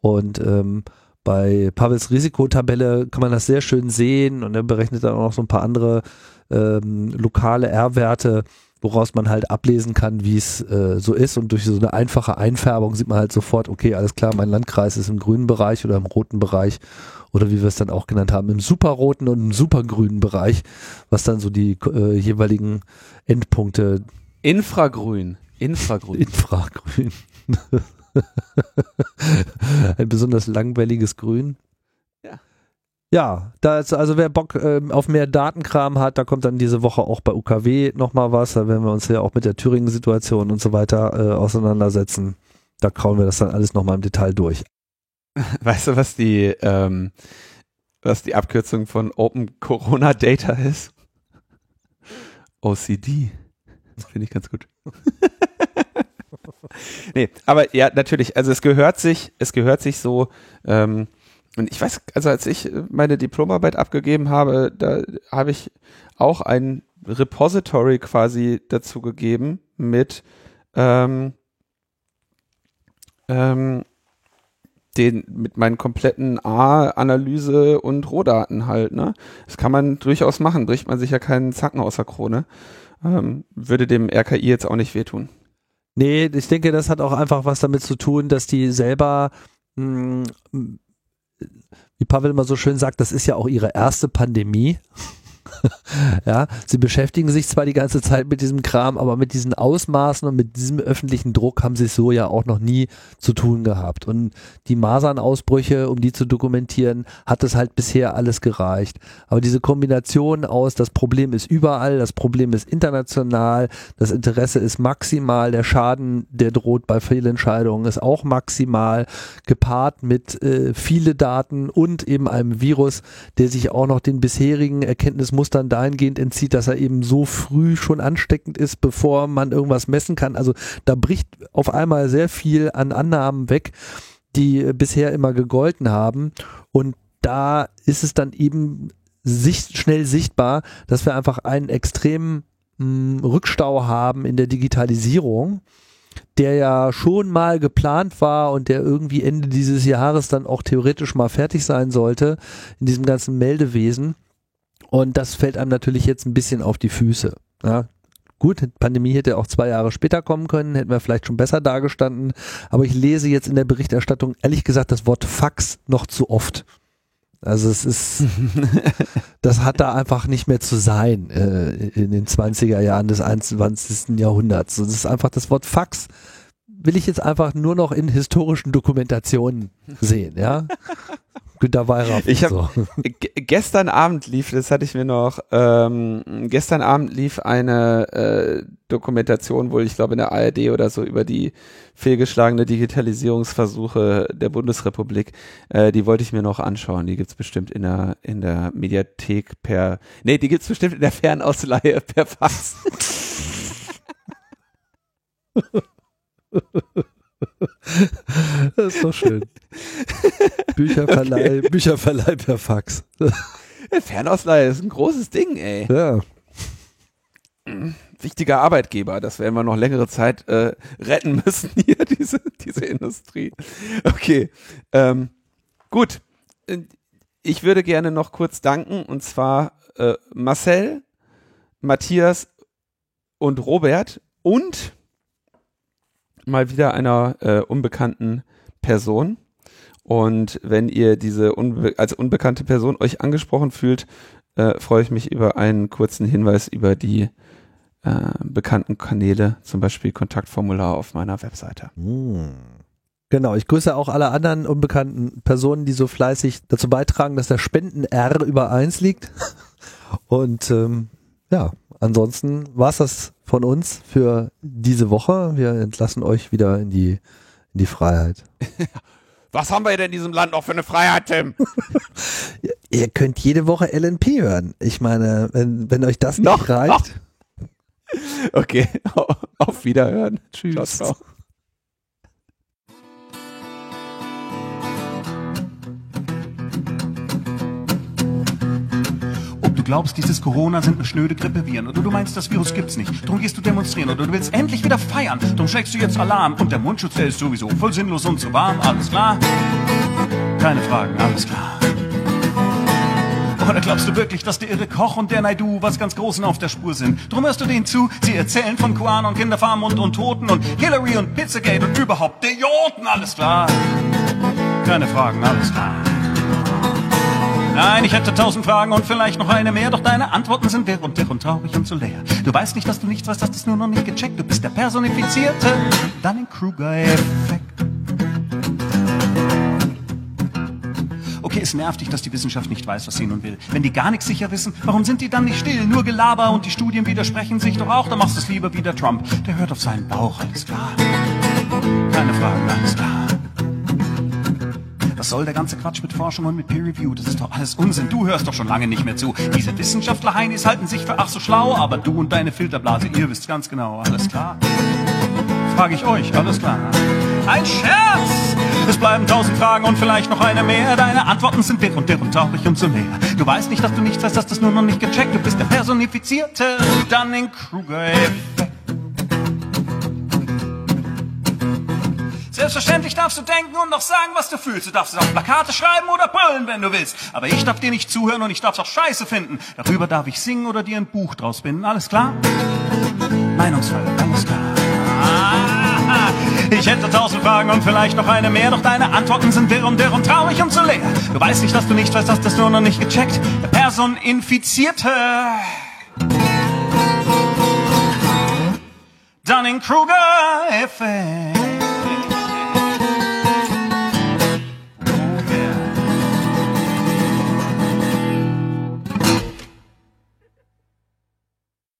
Und ähm, bei Pavels Risikotabelle kann man das sehr schön sehen und er berechnet dann auch noch so ein paar andere ähm, lokale R-Werte, woraus man halt ablesen kann, wie es äh, so ist. Und durch so eine einfache Einfärbung sieht man halt sofort, okay, alles klar, mein Landkreis ist im grünen Bereich oder im roten Bereich oder wie wir es dann auch genannt haben, im superroten und im supergrünen Bereich, was dann so die äh, jeweiligen Endpunkte. Infragrün. Infragrün. [LAUGHS] Infragrün. [LAUGHS] Ein besonders langwelliges Grün. Ja. Ja, das, also wer Bock äh, auf mehr Datenkram hat, da kommt dann diese Woche auch bei UKW nochmal was. Da werden wir uns ja auch mit der Thüringen-Situation und so weiter äh, auseinandersetzen. Da kauen wir das dann alles nochmal im Detail durch. [LAUGHS] Weißt du, was die, ähm, was die Abkürzung von Open Corona Data ist? OCD. Das finde ich ganz gut. [LAUGHS] [LAUGHS] nee, aber ja, natürlich, also es gehört sich, es gehört sich so, ähm, und ich weiß, also als ich meine Diplomarbeit abgegeben habe, da habe ich auch ein Repository quasi dazu gegeben mit ähm, ähm, den mit meinen kompletten A-Analyse und Rohdaten halt, ne? Das kann man durchaus machen, bricht man sich ja keinen Zacken aus der Krone. Ähm, würde dem RKI jetzt auch nicht wehtun. Nee, ich denke, das hat auch einfach was damit zu tun, dass die selber, mh, hm, wie Pavel immer so schön sagt, das ist ja auch ihre erste Pandemie. [LAUGHS] ja, sie beschäftigen sich zwar die ganze Zeit mit diesem Kram, aber mit diesen Ausmaßen und mit diesem öffentlichen Druck haben sie es so ja auch noch nie zu tun gehabt. Und die Masernausbrüche, um die zu dokumentieren, hat es halt bisher alles gereicht. Aber diese Kombination aus, das Problem ist überall, das Problem ist international, das Interesse ist maximal, der Schaden, der droht bei Fehlentscheidungen, ist auch maximal, gepaart mit äh, viele Daten und eben einem Virus, der sich auch noch den bisherigen Erkenntnismustern dahingehend entzieht, dass er eben so früh schon ansteckend ist, bevor man irgendwas messen kann. Also da bricht auf einmal sehr viel an Annahmen weg, die bisher immer gegolten haben. Und da ist es dann eben sicht, schnell sichtbar, dass wir einfach einen extremen mh, Rückstau haben in der Digitalisierung der ja schon mal geplant war und der irgendwie Ende dieses Jahres dann auch theoretisch mal fertig sein sollte in diesem ganzen Meldewesen. Und das fällt einem natürlich jetzt ein bisschen auf die Füße. Ja, Gut, Pandemie hätte auch zwei Jahre später kommen können, hätten wir vielleicht schon besser dargestanden. Aber ich lese jetzt in der Berichterstattung ehrlich gesagt das Wort Fax noch zu oft. Also es ist, [LAUGHS] das hat da einfach nicht mehr zu sein äh, in den 20er Jahren des 21. Jahrhunderts. Das ist einfach das Wort Fax will ich jetzt einfach nur noch in historischen Dokumentationen sehen, ja. [LAUGHS] Günter Weyraff. Ich habe so. gestern Abend lief, das hatte ich mir noch, ähm, gestern Abend lief eine äh, Dokumentation, wohl ich glaube in der ARD oder so über die fehlgeschlagene Digitalisierungsversuche der Bundesrepublik. Äh, die wollte ich mir noch anschauen. Die gibt's bestimmt in der in der Mediathek per, nee, die gibt's bestimmt in der Fernausleihe per Fax. [LAUGHS] [LAUGHS] Das ist doch schön. Bücherverleih, [LAUGHS] okay. Bücherverleih per Fax. Fernausleihe ist ein großes Ding, ey. Ja. Wichtiger Arbeitgeber, das werden wir noch längere Zeit äh, retten müssen hier, [LAUGHS] diese, diese Industrie. Okay, ähm, gut. Ich würde gerne noch kurz danken, und zwar äh, Marcel, Matthias und Robert und mal wieder einer äh, unbekannten Person. Und wenn ihr diese unbe als unbekannte Person euch angesprochen fühlt, äh, freue ich mich über einen kurzen Hinweis über die äh, bekannten Kanäle, zum Beispiel Kontaktformular auf meiner Webseite. Hm. Genau, ich grüße auch alle anderen unbekannten Personen, die so fleißig dazu beitragen, dass der Spenden-R über eins liegt. [LAUGHS] Und ähm, ja, ansonsten war's das von uns für diese Woche. Wir entlassen euch wieder in die, in die Freiheit. [LAUGHS] Was haben wir denn in diesem Land noch für eine Freiheit, Tim? [LAUGHS] Ihr könnt jede Woche LNP hören. Ich meine, wenn, wenn euch das nicht noch, reicht. Noch. [LAUGHS] Okay, auf Wiederhören. Tschüss. Ciao, ciao. Glaubst, dieses Corona sind eine schnöde Grippeviren oder du meinst, das Virus gibt's nicht. Drum gehst du demonstrieren oder du willst endlich wieder feiern. Drum schlägst du jetzt Alarm und der Mundschutz, der ist sowieso voll sinnlos und zu warm. Alles klar? Keine Fragen, alles klar. Oder glaubst du wirklich, dass der irre Koch und der Naidu was ganz Großen auf der Spur sind? Drum hörst du denen zu, sie erzählen von Kuan und Kinderfarm und, und Toten und Hillary und Pizzagate und überhaupt der Joten, alles klar. Keine Fragen, alles klar. Nein, ich hätte tausend Fragen und vielleicht noch eine mehr, doch deine Antworten sind wirr und wirr und traurig und so leer. Du weißt nicht, dass du nichts weißt, hast es nur noch nicht gecheckt. Du bist der personifizierte Dunning-Kruger-Effekt. Okay, es nervt dich, dass die Wissenschaft nicht weiß, was sie nun will. Wenn die gar nichts sicher wissen, warum sind die dann nicht still? Nur Gelaber und die Studien widersprechen sich doch auch. Dann machst du es lieber wie der Trump. Der hört auf seinen Bauch, alles klar. Keine Fragen, alles klar. Was soll der ganze Quatsch mit Forschung und mit Peer Review? Das ist doch alles Unsinn. Du hörst doch schon lange nicht mehr zu. Diese Wissenschaftler-Heinis halten sich für ach so schlau, aber du und deine Filterblase, ihr wisst ganz genau, alles klar. Frage ich euch, alles klar. Ein Scherz! Es bleiben tausend Fragen und vielleicht noch eine mehr. Deine Antworten sind dick und dick und traurig und so leer. Du weißt nicht, dass du nichts weißt, hast das nur noch nicht gecheckt. Du bist der personifizierte Dunning-Kruger-Effekt. Selbstverständlich darfst du denken und noch sagen, was du fühlst. Du darfst es auf Plakate schreiben oder brüllen, wenn du willst. Aber ich darf dir nicht zuhören und ich darf's auch scheiße finden. Darüber darf ich singen oder dir ein Buch draus binden. Alles klar? Meinungsfreiheit, alles klar. Ich hätte tausend Fragen und vielleicht noch eine mehr, doch deine Antworten sind wirr und wirr und traurig und so leer. Du weißt nicht, dass du nicht weißt, dass das nur noch nicht gecheckt. Personinfizierte. Dunning-Kruger-Effekt.